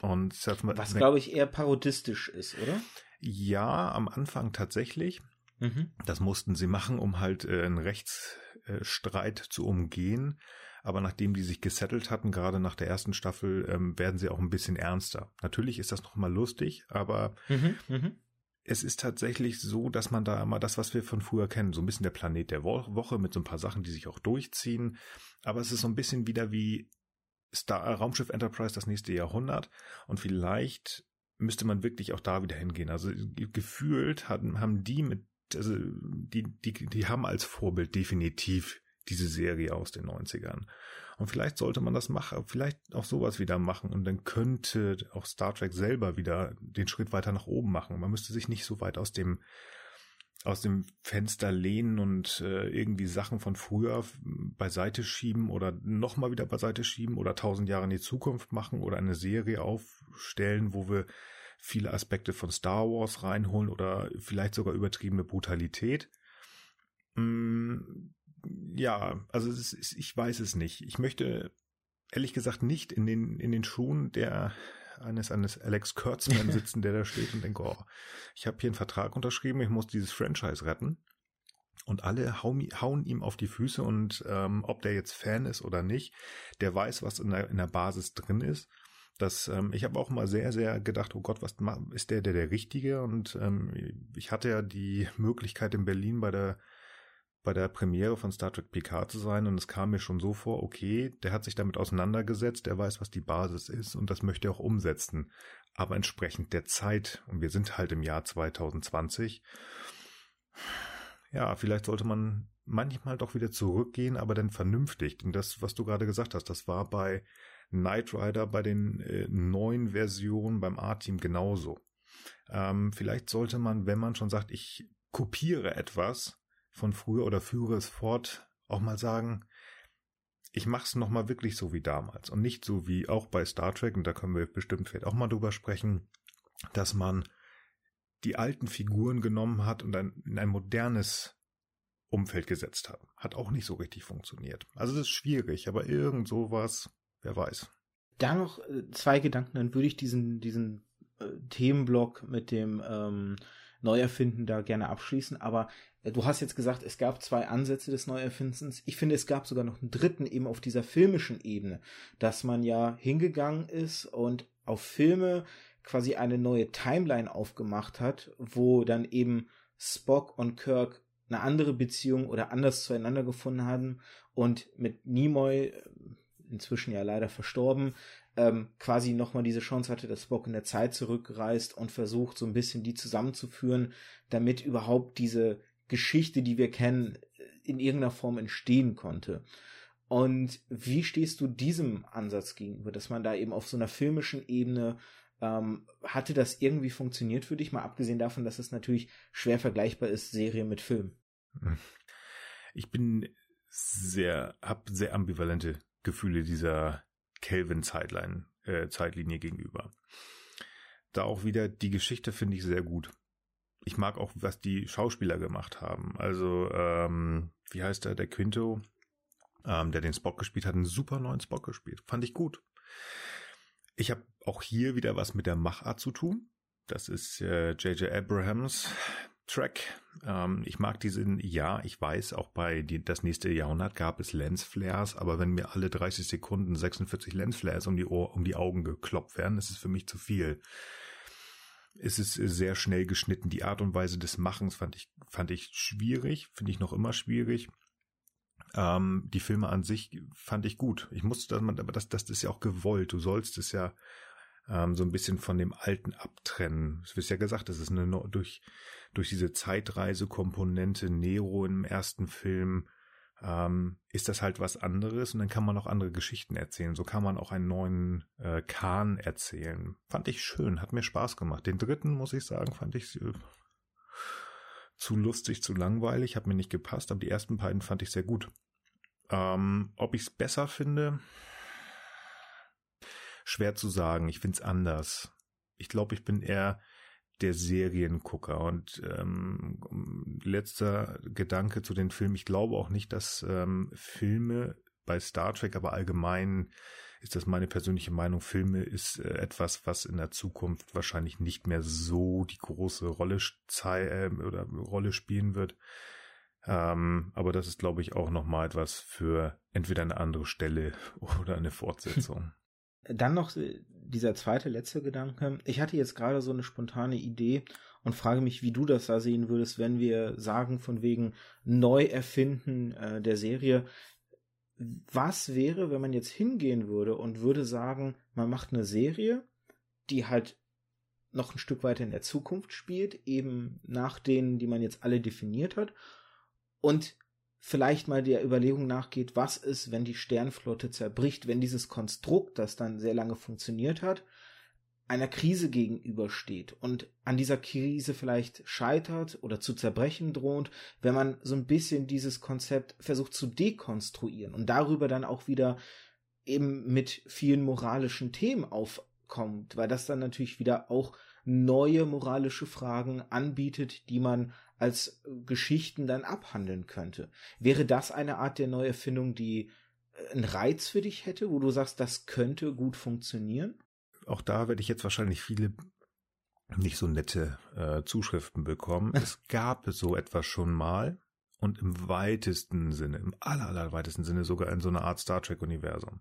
S1: Und was glaube ich eher parodistisch ist, oder?
S2: Ja, am Anfang tatsächlich. Mhm. Das mussten sie machen, um halt äh, einen Rechtsstreit zu umgehen. Aber nachdem die sich gesettelt hatten, gerade nach der ersten Staffel, ähm, werden sie auch ein bisschen ernster. Natürlich ist das noch mal lustig, aber mhm, mh. Es ist tatsächlich so, dass man da immer das, was wir von früher kennen, so ein bisschen der Planet der Woche mit so ein paar Sachen, die sich auch durchziehen. Aber es ist so ein bisschen wieder wie Star Raumschiff Enterprise das nächste Jahrhundert und vielleicht müsste man wirklich auch da wieder hingehen. Also gefühlt haben, haben die mit, also die, die, die haben als Vorbild definitiv diese Serie aus den 90ern. Und vielleicht sollte man das machen, vielleicht auch sowas wieder machen und dann könnte auch Star Trek selber wieder den Schritt weiter nach oben machen. Man müsste sich nicht so weit aus dem aus dem Fenster lehnen und äh, irgendwie Sachen von früher beiseite schieben oder nochmal wieder beiseite schieben oder tausend Jahre in die Zukunft machen oder eine Serie aufstellen, wo wir viele Aspekte von Star Wars reinholen oder vielleicht sogar übertriebene Brutalität. Mm, ja, also ist, ich weiß es nicht. Ich möchte ehrlich gesagt nicht in den, in den Schuhen der eines, eines Alex Kurtzman sitzen, der da steht und denkt, oh, ich habe hier einen Vertrag unterschrieben, ich muss dieses Franchise retten. Und alle hauen, hauen ihm auf die Füße und ähm, ob der jetzt Fan ist oder nicht, der weiß, was in der, in der Basis drin ist. Das, ähm, ich habe auch mal sehr, sehr gedacht, oh Gott, was ist der der der Richtige? Und ähm, ich hatte ja die Möglichkeit in Berlin bei der bei der Premiere von Star Trek Picard zu sein und es kam mir schon so vor, okay, der hat sich damit auseinandergesetzt, er weiß, was die Basis ist und das möchte er auch umsetzen. Aber entsprechend der Zeit, und wir sind halt im Jahr 2020, ja, vielleicht sollte man manchmal doch wieder zurückgehen, aber dann vernünftig. Denn das, was du gerade gesagt hast, das war bei Knight Rider, bei den äh, neuen Versionen, beim A-Team genauso. Ähm, vielleicht sollte man, wenn man schon sagt, ich kopiere etwas, von früher oder führe es fort, auch mal sagen, ich mache es nochmal wirklich so wie damals und nicht so wie auch bei Star Trek, und da können wir bestimmt vielleicht auch mal drüber sprechen, dass man die alten Figuren genommen hat und ein, in ein modernes Umfeld gesetzt hat. Hat auch nicht so richtig funktioniert. Also das ist schwierig, aber irgend sowas, wer weiß.
S1: Da noch äh, zwei Gedanken, dann würde ich diesen, diesen äh, Themenblock mit dem ähm, Neuerfinden da gerne abschließen, aber du hast jetzt gesagt, es gab zwei Ansätze des Neuerfindens. Ich finde, es gab sogar noch einen dritten eben auf dieser filmischen Ebene, dass man ja hingegangen ist und auf Filme quasi eine neue Timeline aufgemacht hat, wo dann eben Spock und Kirk eine andere Beziehung oder anders zueinander gefunden haben und mit Nimoy, äh, inzwischen ja leider verstorben, ähm, quasi nochmal diese Chance hatte, dass Spock in der Zeit zurückreist und versucht, so ein bisschen die zusammenzuführen, damit überhaupt diese Geschichte, die wir kennen, in irgendeiner Form entstehen konnte. Und wie stehst du diesem Ansatz gegenüber, dass man da eben auf so einer filmischen Ebene ähm, hatte das irgendwie funktioniert für dich, mal abgesehen davon, dass es natürlich schwer vergleichbar ist, Serie mit Film?
S2: Ich bin sehr, hab sehr ambivalente Gefühle dieser Kelvin-Zeitline, äh, gegenüber. Da auch wieder die Geschichte finde ich sehr gut. Ich mag auch, was die Schauspieler gemacht haben. Also, ähm, wie heißt der, der Quinto, ähm, der den Spock gespielt hat, einen super neuen Spock gespielt. Fand ich gut. Ich habe auch hier wieder was mit der Machart zu tun. Das ist J.J. Äh, Abrahams Track. Ähm, ich mag diesen, ja, ich weiß, auch bei die, das nächste Jahrhundert gab es Lensflares, aber wenn mir alle 30 Sekunden 46 Lensflares um die, Ohr, um die Augen geklopft werden, ist es für mich zu viel. Es ist sehr schnell geschnitten. Die Art und Weise des Machens fand ich, fand ich schwierig, finde ich noch immer schwierig. Ähm, die Filme an sich fand ich gut. Ich musste, aber das, das ist ja auch gewollt. Du sollst es ja ähm, so ein bisschen von dem Alten abtrennen. Es wird ja gesagt, das ist eine durch durch diese Zeitreise-Komponente Nero im ersten Film ähm, ist das halt was anderes und dann kann man auch andere Geschichten erzählen. So kann man auch einen neuen äh, Kahn erzählen. Fand ich schön, hat mir Spaß gemacht. Den dritten, muss ich sagen, fand ich äh, zu lustig, zu langweilig, hat mir nicht gepasst, aber die ersten beiden fand ich sehr gut. Ähm, ob ich es besser finde, schwer zu sagen. Ich finde es anders. Ich glaube, ich bin eher der Seriengucker. Und ähm, letzter Gedanke zu den Filmen. Ich glaube auch nicht, dass ähm, Filme bei Star Trek, aber allgemein ist das meine persönliche Meinung. Filme ist äh, etwas, was in der Zukunft wahrscheinlich nicht mehr so die große Rolle äh, oder Rolle spielen wird. Ähm, aber das ist, glaube ich, auch nochmal etwas für entweder eine andere Stelle oder eine Fortsetzung.
S1: Dann noch dieser zweite, letzte Gedanke. Ich hatte jetzt gerade so eine spontane Idee und frage mich, wie du das da sehen würdest, wenn wir sagen, von wegen Neuerfinden äh, der Serie. Was wäre, wenn man jetzt hingehen würde und würde sagen, man macht eine Serie, die halt noch ein Stück weiter in der Zukunft spielt, eben nach denen, die man jetzt alle definiert hat, und vielleicht mal der Überlegung nachgeht, was ist, wenn die Sternflotte zerbricht, wenn dieses Konstrukt, das dann sehr lange funktioniert hat, einer Krise gegenübersteht und an dieser Krise vielleicht scheitert oder zu zerbrechen droht, wenn man so ein bisschen dieses Konzept versucht zu dekonstruieren und darüber dann auch wieder eben mit vielen moralischen Themen aufkommt, weil das dann natürlich wieder auch neue moralische Fragen anbietet, die man als Geschichten dann abhandeln könnte. Wäre das eine Art der Neuerfindung, die äh, einen Reiz für dich hätte, wo du sagst, das könnte gut funktionieren?
S2: Auch da werde ich jetzt wahrscheinlich viele nicht so nette äh, Zuschriften bekommen. es gab so etwas schon mal und im weitesten Sinne, im aller, aller weitesten Sinne sogar in so einer Art Star Trek Universum.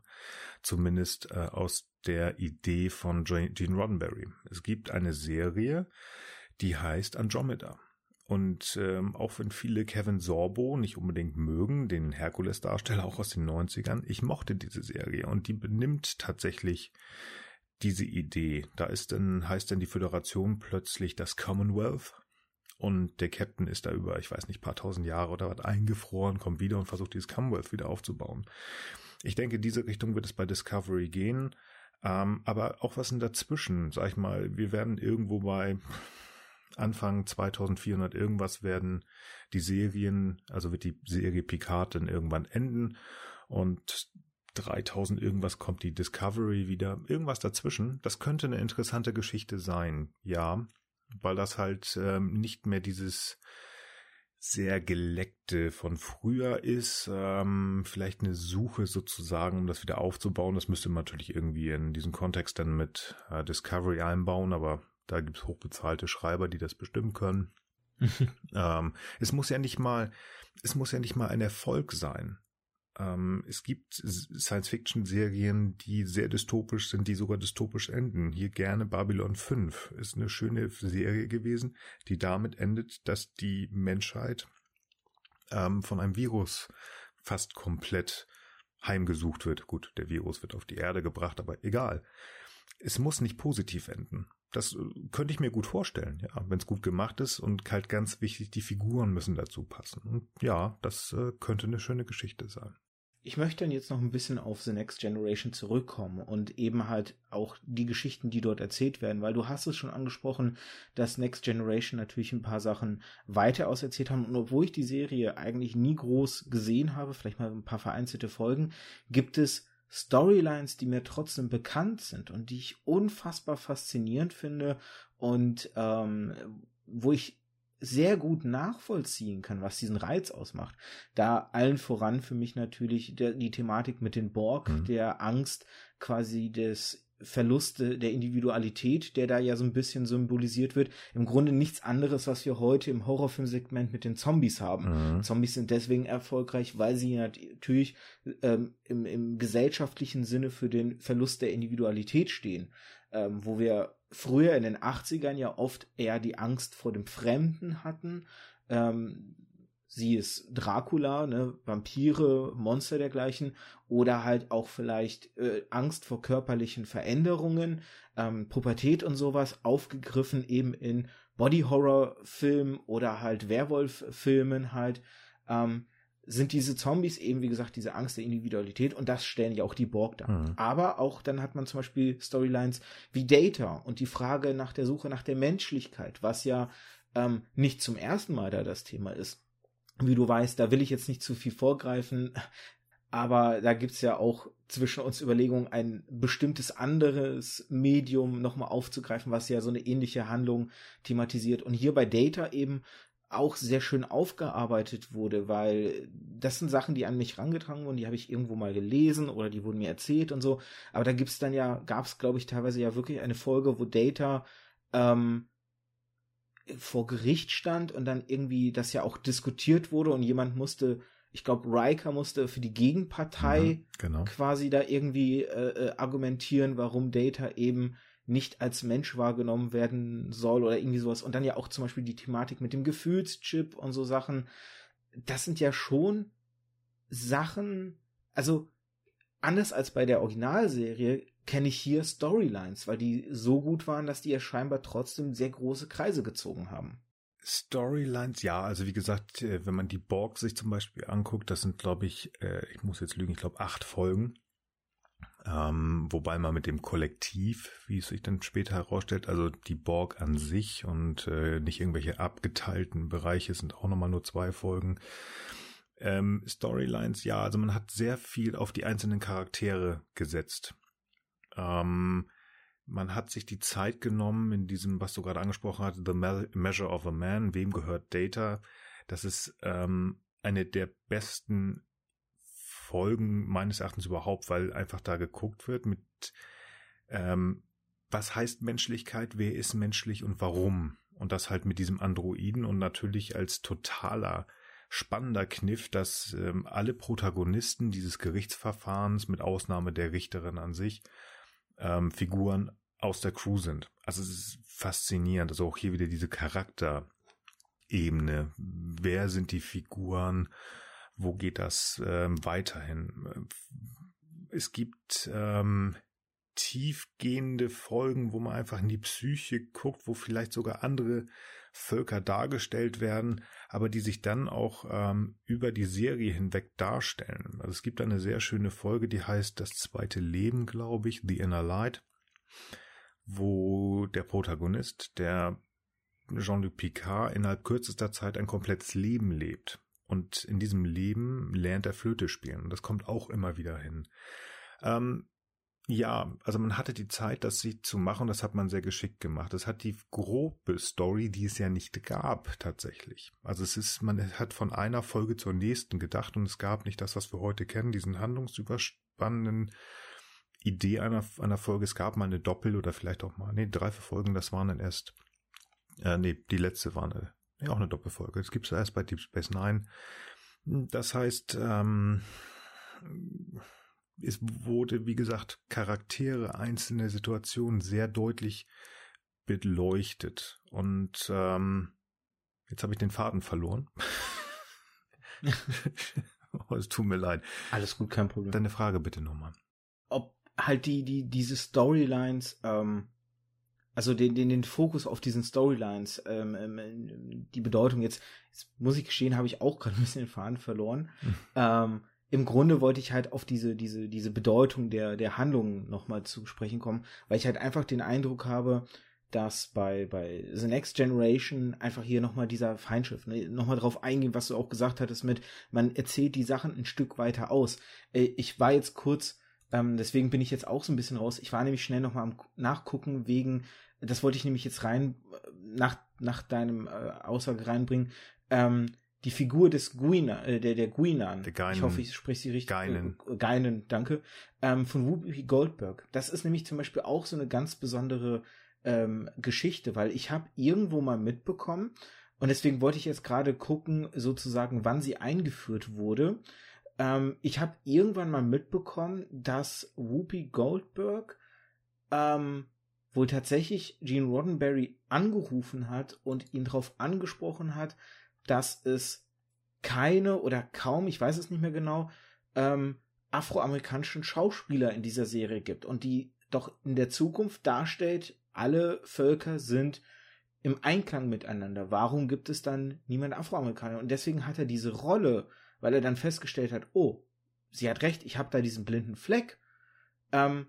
S2: Zumindest äh, aus der Idee von Gene Roddenberry. Es gibt eine Serie, die heißt Andromeda. Und ähm, auch wenn viele Kevin Sorbo nicht unbedingt mögen, den Herkules-Darsteller auch aus den 90ern, ich mochte diese Serie und die benimmt tatsächlich diese Idee. Da ist dann, heißt dann die Föderation plötzlich das Commonwealth und der Captain ist da über, ich weiß nicht, paar tausend Jahre oder was eingefroren, kommt wieder und versucht dieses Commonwealth wieder aufzubauen. Ich denke, diese Richtung wird es bei Discovery gehen. Ähm, aber auch was denn dazwischen, sag ich mal, wir werden irgendwo bei Anfang 2400 irgendwas werden die Serien, also wird die Serie Picard dann irgendwann enden und 3000 irgendwas kommt die Discovery wieder, irgendwas dazwischen. Das könnte eine interessante Geschichte sein, ja, weil das halt ähm, nicht mehr dieses sehr geleckte von früher ist, ähm, vielleicht eine Suche sozusagen, um das wieder aufzubauen. Das müsste man natürlich irgendwie in diesen Kontext dann mit äh, Discovery einbauen, aber da gibt es hochbezahlte Schreiber, die das bestimmen können. ähm, es muss ja nicht mal, es muss ja nicht mal ein Erfolg sein. Ähm, es gibt Science-Fiction-Serien, die sehr dystopisch sind, die sogar dystopisch enden. Hier gerne Babylon 5 ist eine schöne Serie gewesen, die damit endet, dass die Menschheit ähm, von einem Virus fast komplett heimgesucht wird. Gut, der Virus wird auf die Erde gebracht, aber egal. Es muss nicht positiv enden. Das äh, könnte ich mir gut vorstellen, ja, wenn es gut gemacht ist und halt ganz wichtig, die Figuren müssen dazu passen. Und ja, das äh, könnte eine schöne Geschichte sein.
S1: Ich möchte dann jetzt noch ein bisschen auf The Next Generation zurückkommen und eben halt auch die Geschichten, die dort erzählt werden, weil du hast es schon angesprochen, dass Next Generation natürlich ein paar Sachen weiter auserzählt haben und obwohl ich die Serie eigentlich nie groß gesehen habe, vielleicht mal ein paar vereinzelte Folgen, gibt es Storylines, die mir trotzdem bekannt sind und die ich unfassbar faszinierend finde und ähm, wo ich sehr gut nachvollziehen kann, was diesen Reiz ausmacht. Da allen voran für mich natürlich der, die Thematik mit den Borg, mhm. der Angst quasi des Verlust der Individualität, der da ja so ein bisschen symbolisiert wird. Im Grunde nichts anderes, was wir heute im Horrorfilmsegment mit den Zombies haben. Mhm. Zombies sind deswegen erfolgreich, weil sie natürlich ähm, im, im gesellschaftlichen Sinne für den Verlust der Individualität stehen. Ähm, wo wir früher in den 80ern ja oft eher die Angst vor dem Fremden hatten. Ähm, sie ist Dracula, ne, Vampire, Monster dergleichen, oder halt auch vielleicht äh, Angst vor körperlichen Veränderungen, ähm, Pubertät und sowas, aufgegriffen eben in Body-Horror-Filmen oder halt Werwolf-Filmen halt, ähm, sind diese Zombies eben, wie gesagt, diese Angst der Individualität und das stellen ja auch die Borg dar. Mhm. Aber auch dann hat man zum Beispiel Storylines wie Data und die Frage nach der Suche nach der Menschlichkeit, was ja ähm, nicht zum ersten Mal da das Thema ist wie du weißt, da will ich jetzt nicht zu viel vorgreifen, aber da gibt's ja auch zwischen uns Überlegungen, ein bestimmtes anderes Medium nochmal aufzugreifen, was ja so eine ähnliche Handlung thematisiert. Und hier bei Data eben auch sehr schön aufgearbeitet wurde, weil das sind Sachen, die an mich rangetragen wurden, die habe ich irgendwo mal gelesen oder die wurden mir erzählt und so. Aber da gibt's dann ja, gab's glaube ich teilweise ja wirklich eine Folge, wo Data ähm, vor Gericht stand und dann irgendwie das ja auch diskutiert wurde und jemand musste, ich glaube, Riker musste für die Gegenpartei mhm, genau. quasi da irgendwie äh, äh, argumentieren, warum Data eben nicht als Mensch wahrgenommen werden soll oder irgendwie sowas. Und dann ja auch zum Beispiel die Thematik mit dem Gefühlschip und so Sachen. Das sind ja schon Sachen, also anders als bei der Originalserie kenne ich hier Storylines, weil die so gut waren, dass die ja scheinbar trotzdem sehr große Kreise gezogen haben.
S2: Storylines, ja, also wie gesagt, äh, wenn man die Borg sich zum Beispiel anguckt, das sind, glaube ich, äh, ich muss jetzt lügen, ich glaube acht Folgen. Ähm, wobei man mit dem Kollektiv, wie es sich dann später herausstellt, also die Borg an sich und äh, nicht irgendwelche abgeteilten Bereiche sind auch nochmal nur zwei Folgen. Ähm, Storylines, ja, also man hat sehr viel auf die einzelnen Charaktere gesetzt. Ähm, man hat sich die Zeit genommen in diesem, was du gerade angesprochen hast, The Measure of a Man, wem gehört Data? Das ist ähm, eine der besten Folgen meines Erachtens überhaupt, weil einfach da geguckt wird mit, ähm, was heißt Menschlichkeit, wer ist menschlich und warum? Und das halt mit diesem Androiden und natürlich als totaler spannender Kniff, dass ähm, alle Protagonisten dieses Gerichtsverfahrens, mit Ausnahme der Richterin an sich, ähm, Figuren aus der Crew sind. Also es ist faszinierend. Also auch hier wieder diese Charakterebene. Wer sind die Figuren? Wo geht das ähm, weiterhin? Es gibt ähm, tiefgehende Folgen, wo man einfach in die Psyche guckt, wo vielleicht sogar andere Völker dargestellt werden, aber die sich dann auch ähm, über die Serie hinweg darstellen. Also es gibt eine sehr schöne Folge, die heißt Das zweite Leben, glaube ich, The Inner Light, wo der Protagonist, der Jean-Luc Picard, innerhalb kürzester Zeit ein komplettes Leben lebt. Und in diesem Leben lernt er Flöte spielen. Das kommt auch immer wieder hin. Ähm, ja, also man hatte die Zeit, das sie zu machen, das hat man sehr geschickt gemacht. Es hat die grobe Story, die es ja nicht gab, tatsächlich. Also es ist, man hat von einer Folge zur nächsten gedacht und es gab nicht das, was wir heute kennen, diesen handlungsüberspannenden Idee einer, einer Folge. Es gab mal eine Doppel- oder vielleicht auch mal, nee, drei Folgen, das waren dann erst, äh, nee, die letzte war eine, ja, auch eine Doppelfolge. Das gibt's erst bei Deep Space Nine. Das heißt, ähm, es wurde, wie gesagt, Charaktere, einzelne Situationen sehr deutlich beleuchtet. Und ähm, jetzt habe ich den Faden verloren. oh, es tut mir leid.
S1: Alles gut, kein Problem.
S2: Deine Frage bitte nochmal.
S1: Ob halt die, die, diese Storylines, ähm, also den, den, den Fokus auf diesen Storylines, ähm, ähm, die Bedeutung jetzt, jetzt muss ich gestehen, habe ich auch gerade ein bisschen den Faden verloren. Hm. Ähm, im Grunde wollte ich halt auf diese, diese, diese Bedeutung der, der Handlungen nochmal zu sprechen kommen, weil ich halt einfach den Eindruck habe, dass bei, bei The Next Generation einfach hier nochmal dieser Feindschiff, ne, nochmal drauf eingehen, was du auch gesagt hattest mit, man erzählt die Sachen ein Stück weiter aus. Äh, ich war jetzt kurz, ähm, deswegen bin ich jetzt auch so ein bisschen raus, ich war nämlich schnell nochmal am Nachgucken wegen, das wollte ich nämlich jetzt rein, nach, nach deinem äh, Aussage reinbringen, ähm, die Figur des Guinan, äh, der, der Guinan, ich hoffe, ich spreche sie richtig.
S2: Geinen.
S1: Äh, Geinen, danke. Ähm, von Whoopi Goldberg. Das ist nämlich zum Beispiel auch so eine ganz besondere ähm, Geschichte, weil ich habe irgendwo mal mitbekommen, und deswegen wollte ich jetzt gerade gucken, sozusagen, wann sie eingeführt wurde. Ähm, ich habe irgendwann mal mitbekommen, dass Whoopi Goldberg ähm, wohl tatsächlich Gene Roddenberry angerufen hat und ihn darauf angesprochen hat, dass es keine oder kaum, ich weiß es nicht mehr genau, ähm, afroamerikanischen Schauspieler in dieser Serie gibt und die doch in der Zukunft darstellt, alle Völker sind im Einklang miteinander. Warum gibt es dann niemand Afroamerikaner? Und deswegen hat er diese Rolle, weil er dann festgestellt hat, oh, sie hat recht, ich habe da diesen blinden Fleck, ähm,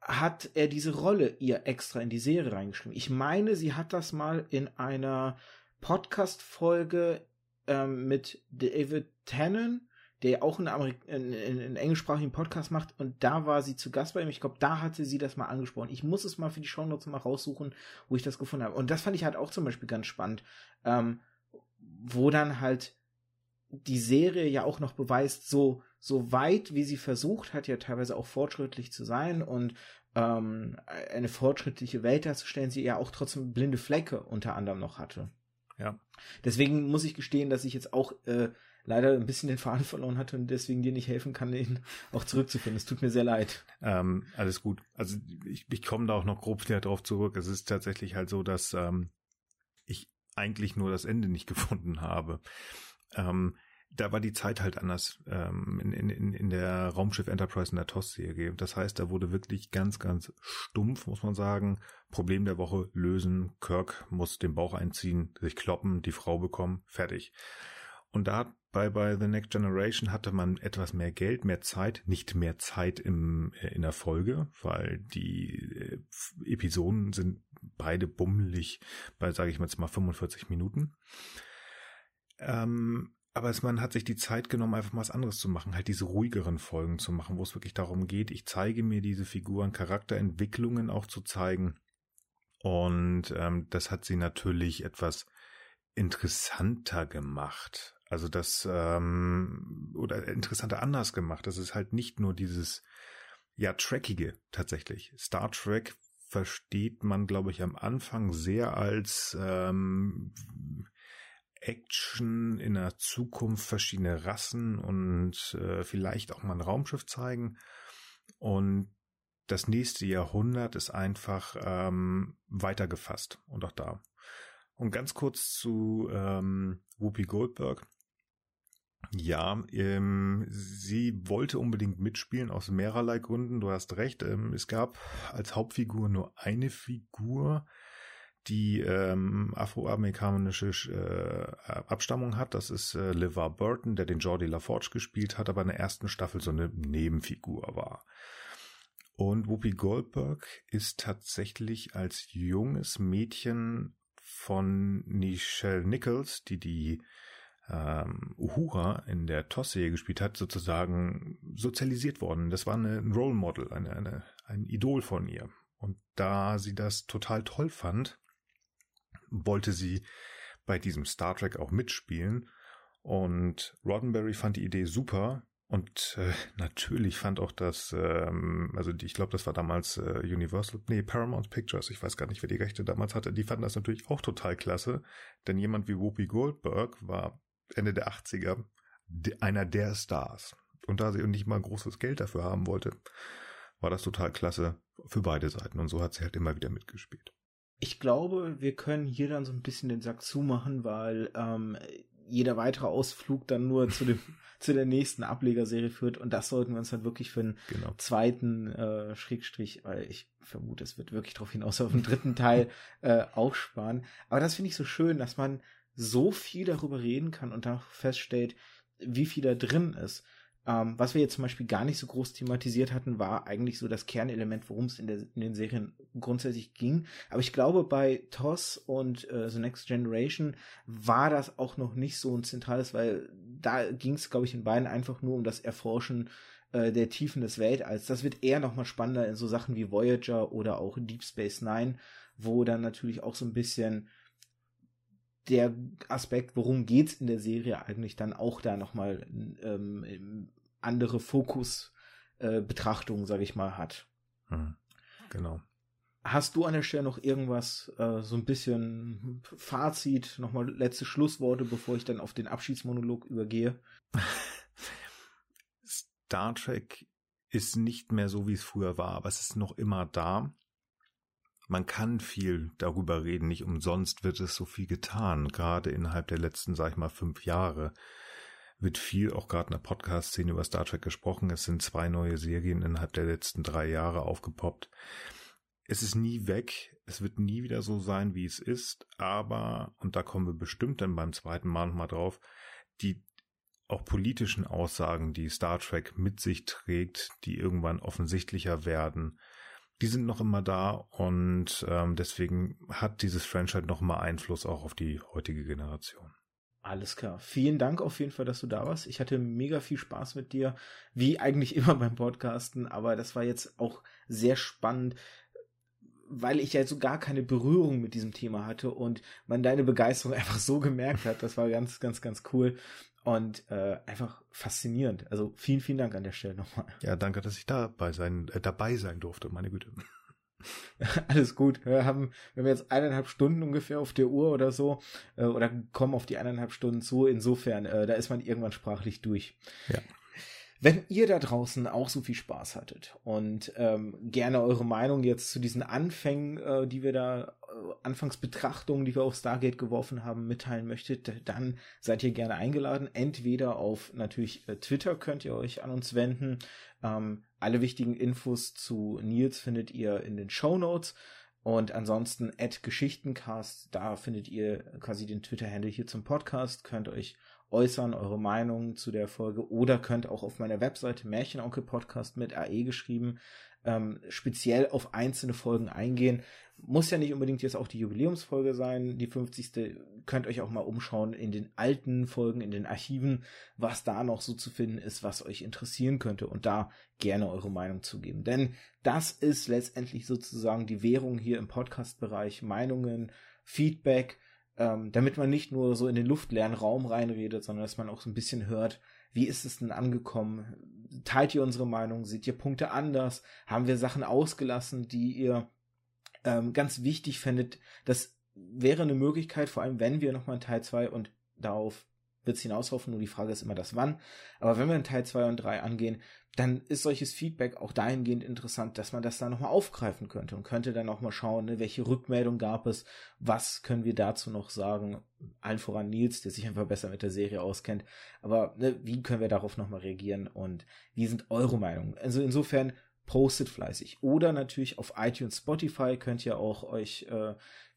S1: hat er diese Rolle ihr extra in die Serie reingeschrieben. Ich meine, sie hat das mal in einer Podcast-Folge ähm, mit David Tannen, der auch einen, Amerik einen, einen englischsprachigen Podcast macht und da war sie zu Gast bei ihm. Ich glaube, da hatte sie das mal angesprochen. Ich muss es mal für die Shownotes mal raussuchen, wo ich das gefunden habe. Und das fand ich halt auch zum Beispiel ganz spannend, ähm, wo dann halt die Serie ja auch noch beweist, so, so weit, wie sie versucht hat, ja teilweise auch fortschrittlich zu sein und ähm, eine fortschrittliche Welt darzustellen, sie ja auch trotzdem blinde Flecke unter anderem noch hatte.
S2: Ja.
S1: Deswegen muss ich gestehen, dass ich jetzt auch äh, leider ein bisschen den Faden verloren hatte und deswegen dir nicht helfen kann, ihn auch zurückzufinden. Es tut mir sehr leid.
S2: Ähm, alles gut. Also ich, ich komme da auch noch grob wieder drauf zurück. Es ist tatsächlich halt so, dass ähm, ich eigentlich nur das Ende nicht gefunden habe. Ähm, da war die Zeit halt anders ähm, in, in, in der Raumschiff Enterprise in der TOS-Serie. Das heißt, da wurde wirklich ganz, ganz stumpf, muss man sagen. Problem der Woche lösen. Kirk muss den Bauch einziehen, sich kloppen, die Frau bekommen, fertig. Und da bei, bei The Next Generation hatte man etwas mehr Geld, mehr Zeit, nicht mehr Zeit im, äh, in der Folge, weil die äh, Episoden sind beide bummelig bei, sage ich mal jetzt mal, 45 Minuten. Ähm, aber es, man hat sich die Zeit genommen, einfach mal was anderes zu machen, halt diese ruhigeren Folgen zu machen, wo es wirklich darum geht, ich zeige mir diese Figuren, Charakterentwicklungen auch zu zeigen. Und ähm, das hat sie natürlich etwas interessanter gemacht. Also das, ähm, oder interessanter anders gemacht. Das ist halt nicht nur dieses, ja, Trackige tatsächlich. Star Trek versteht man, glaube ich, am Anfang sehr als ähm, Action in der Zukunft verschiedene Rassen und äh, vielleicht auch mal ein Raumschiff zeigen. Und das nächste Jahrhundert ist einfach ähm, weitergefasst und auch da. Und ganz kurz zu ähm, Whoopi Goldberg. Ja, ähm, sie wollte unbedingt mitspielen aus mehrerlei Gründen. Du hast recht. Ähm, es gab als Hauptfigur nur eine Figur, die ähm, afroamerikanische äh, Abstammung hat. Das ist äh, LeVar Burton, der den Jordi LaForge gespielt hat, aber in der ersten Staffel so eine Nebenfigur war. Und Whoopi Goldberg ist tatsächlich als junges Mädchen von Nichelle Nichols, die die ähm, Uhura in der TOS-Serie gespielt hat, sozusagen sozialisiert worden. Das war eine, ein Role Model, eine, eine, ein Idol von ihr. Und da sie das total toll fand, wollte sie bei diesem Star Trek auch mitspielen. Und Roddenberry fand die Idee super. Und äh, natürlich fand auch das, ähm, also die, ich glaube, das war damals äh, Universal, nee, Paramount Pictures, ich weiß gar nicht, wer die Rechte damals hatte, die fanden das natürlich auch total klasse, denn jemand wie Whoopi Goldberg war Ende der 80er einer der Stars. Und da sie nicht mal großes Geld dafür haben wollte, war das total klasse für beide Seiten. Und so hat sie halt immer wieder mitgespielt
S1: ich glaube, wir können hier dann so ein bisschen den Sack zumachen, weil ähm, jeder weitere Ausflug dann nur zu dem zu der nächsten Ablegerserie führt und das sollten wir uns dann wirklich für einen genau. zweiten äh, Schrägstrich, weil ich vermute, es wird wirklich darauf hinaus auf den dritten Teil äh, aufsparen. Aber das finde ich so schön, dass man so viel darüber reden kann und dann feststellt, wie viel da drin ist. Ähm, was wir jetzt zum Beispiel gar nicht so groß thematisiert hatten, war eigentlich so das Kernelement, worum es in, in, den Serien grundsätzlich ging. Aber ich glaube, bei TOS und äh, The Next Generation war das auch noch nicht so ein zentrales, weil da ging es, glaube ich, in beiden einfach nur um das Erforschen äh, der Tiefen des Weltalls. Das wird eher noch mal spannender in so Sachen wie Voyager oder auch Deep Space Nine, wo dann natürlich auch so ein bisschen der Aspekt, worum geht's in der Serie eigentlich, dann auch da nochmal ähm, andere Fokusbetrachtung, äh, sage ich mal, hat.
S2: Hm, genau.
S1: Hast du an der Stelle noch irgendwas, äh, so ein bisschen Fazit, nochmal letzte Schlussworte, bevor ich dann auf den Abschiedsmonolog übergehe?
S2: Star Trek ist nicht mehr so, wie es früher war, aber es ist noch immer da. Man kann viel darüber reden, nicht umsonst wird es so viel getan, gerade innerhalb der letzten, sag ich mal, fünf Jahre wird viel auch gerade in der Podcast-Szene über Star Trek gesprochen. Es sind zwei neue Serien innerhalb der letzten drei Jahre aufgepoppt. Es ist nie weg. Es wird nie wieder so sein, wie es ist. Aber, und da kommen wir bestimmt dann beim zweiten Mal nochmal drauf, die auch politischen Aussagen, die Star Trek mit sich trägt, die irgendwann offensichtlicher werden, die sind noch immer da und ähm, deswegen hat dieses Franchise noch mal Einfluss auch auf die heutige Generation.
S1: Alles klar. Vielen Dank auf jeden Fall, dass du da warst. Ich hatte mega viel Spaß mit dir, wie eigentlich immer beim Podcasten, aber das war jetzt auch sehr spannend, weil ich ja so gar keine Berührung mit diesem Thema hatte und man deine Begeisterung einfach so gemerkt hat. Das war ganz, ganz, ganz cool und äh, einfach faszinierend. Also vielen, vielen Dank an der Stelle nochmal.
S2: Ja, danke, dass ich dabei sein, äh, dabei sein durfte, meine Güte.
S1: Alles gut. Wir haben, wir haben jetzt eineinhalb Stunden ungefähr auf der Uhr oder so, äh, oder kommen auf die eineinhalb Stunden zu. Insofern, äh, da ist man irgendwann sprachlich durch.
S2: Ja.
S1: Wenn ihr da draußen auch so viel Spaß hattet und ähm, gerne eure Meinung jetzt zu diesen Anfängen, äh, die wir da, Anfangsbetrachtungen, die wir auf Stargate geworfen haben, mitteilen möchtet, dann seid ihr gerne eingeladen. Entweder auf natürlich äh, Twitter könnt ihr euch an uns wenden. Ähm, alle wichtigen Infos zu Nils findet ihr in den Show Notes. Und ansonsten at Geschichtencast, da findet ihr quasi den Twitter-Handle hier zum Podcast, könnt euch äußern, eure Meinung zu der Folge oder könnt auch auf meiner Webseite Märchenonkel Podcast mit AE geschrieben ähm, speziell auf einzelne Folgen eingehen. Muss ja nicht unbedingt jetzt auch die Jubiläumsfolge sein, die 50. Könnt euch auch mal umschauen in den alten Folgen, in den Archiven, was da noch so zu finden ist, was euch interessieren könnte und da gerne eure Meinung zugeben. Denn das ist letztendlich sozusagen die Währung hier im Podcast-Bereich. Meinungen, Feedback, ähm, damit man nicht nur so in den luftleeren Raum reinredet, sondern dass man auch so ein bisschen hört, wie ist es denn angekommen? Teilt ihr unsere Meinung? Seht ihr Punkte anders? Haben wir Sachen ausgelassen, die ihr ähm, ganz wichtig fändet? Das wäre eine Möglichkeit, vor allem wenn wir nochmal in Teil 2 und darauf wird es hinauslaufen, nur die Frage ist immer das Wann. Aber wenn wir in Teil 2 und 3 angehen, dann ist solches Feedback auch dahingehend interessant, dass man das dann nochmal aufgreifen könnte und könnte dann auch mal schauen, ne, welche Rückmeldung gab es, was können wir dazu noch sagen, allen voran Nils, der sich einfach besser mit der Serie auskennt, aber ne, wie können wir darauf nochmal reagieren und wie sind eure Meinungen? Also insofern postet fleißig oder natürlich auf iTunes, Spotify könnt ihr auch euch äh,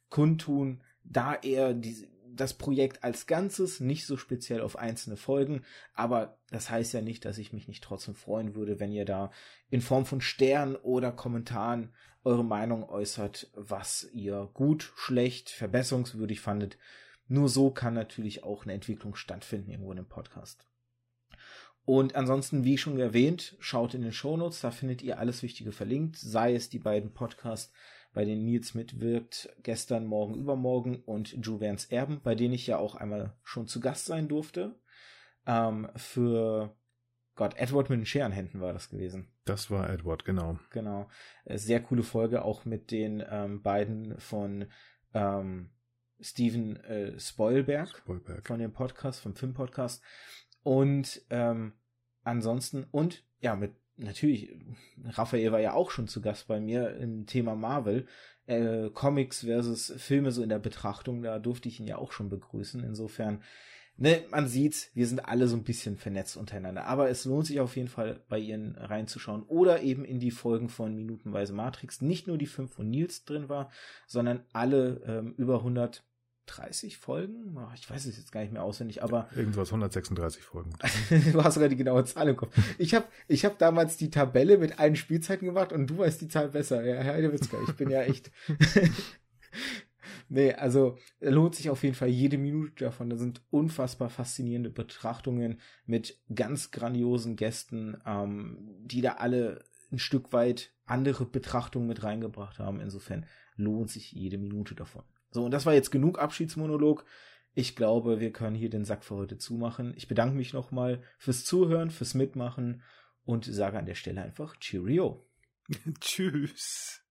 S1: kundtun, da eher diese das Projekt als Ganzes, nicht so speziell auf einzelne Folgen, aber das heißt ja nicht, dass ich mich nicht trotzdem freuen würde, wenn ihr da in Form von Sternen oder Kommentaren eure Meinung äußert, was ihr gut, schlecht, verbesserungswürdig fandet. Nur so kann natürlich auch eine Entwicklung stattfinden irgendwo in einem Podcast. Und ansonsten, wie schon erwähnt, schaut in den Shownotes, da findet ihr alles Wichtige verlinkt, sei es die beiden Podcasts bei denen Nils mitwirkt, gestern, morgen, übermorgen und Juvens Erben, bei denen ich ja auch einmal schon zu Gast sein durfte. Ähm, für Gott, Edward mit den Scherenhänden war das gewesen.
S2: Das war Edward, genau.
S1: Genau. Äh, sehr coole Folge, auch mit den ähm, beiden von ähm, Steven äh, Spoilberg,
S2: Spoilberg,
S1: von dem Podcast, vom Filmpodcast. Und ähm, ansonsten, und ja, mit natürlich, Raphael war ja auch schon zu Gast bei mir im Thema Marvel. Äh, Comics versus Filme so in der Betrachtung, da durfte ich ihn ja auch schon begrüßen. Insofern, ne, man sieht's, wir sind alle so ein bisschen vernetzt untereinander. Aber es lohnt sich auf jeden Fall, bei ihnen reinzuschauen. Oder eben in die Folgen von Minutenweise Matrix. Nicht nur die fünf, wo Nils drin war, sondern alle ähm, über 100 30 Folgen? Ich weiß es jetzt gar nicht mehr auswendig, aber.
S2: Irgendwas 136 Folgen.
S1: du hast sogar die genaue Zahl im Kopf. Ich habe ich hab damals die Tabelle mit allen Spielzeiten gemacht und du weißt die Zahl besser. Ja, Herr Heidewitzka, ich bin ja echt. nee, also lohnt sich auf jeden Fall jede Minute davon. Da sind unfassbar faszinierende Betrachtungen mit ganz grandiosen Gästen, ähm, die da alle ein Stück weit andere Betrachtungen mit reingebracht haben. Insofern lohnt sich jede Minute davon. So, und das war jetzt genug Abschiedsmonolog. Ich glaube, wir können hier den Sack für heute zumachen. Ich bedanke mich nochmal fürs Zuhören, fürs Mitmachen und sage an der Stelle einfach Cheerio.
S2: Tschüss.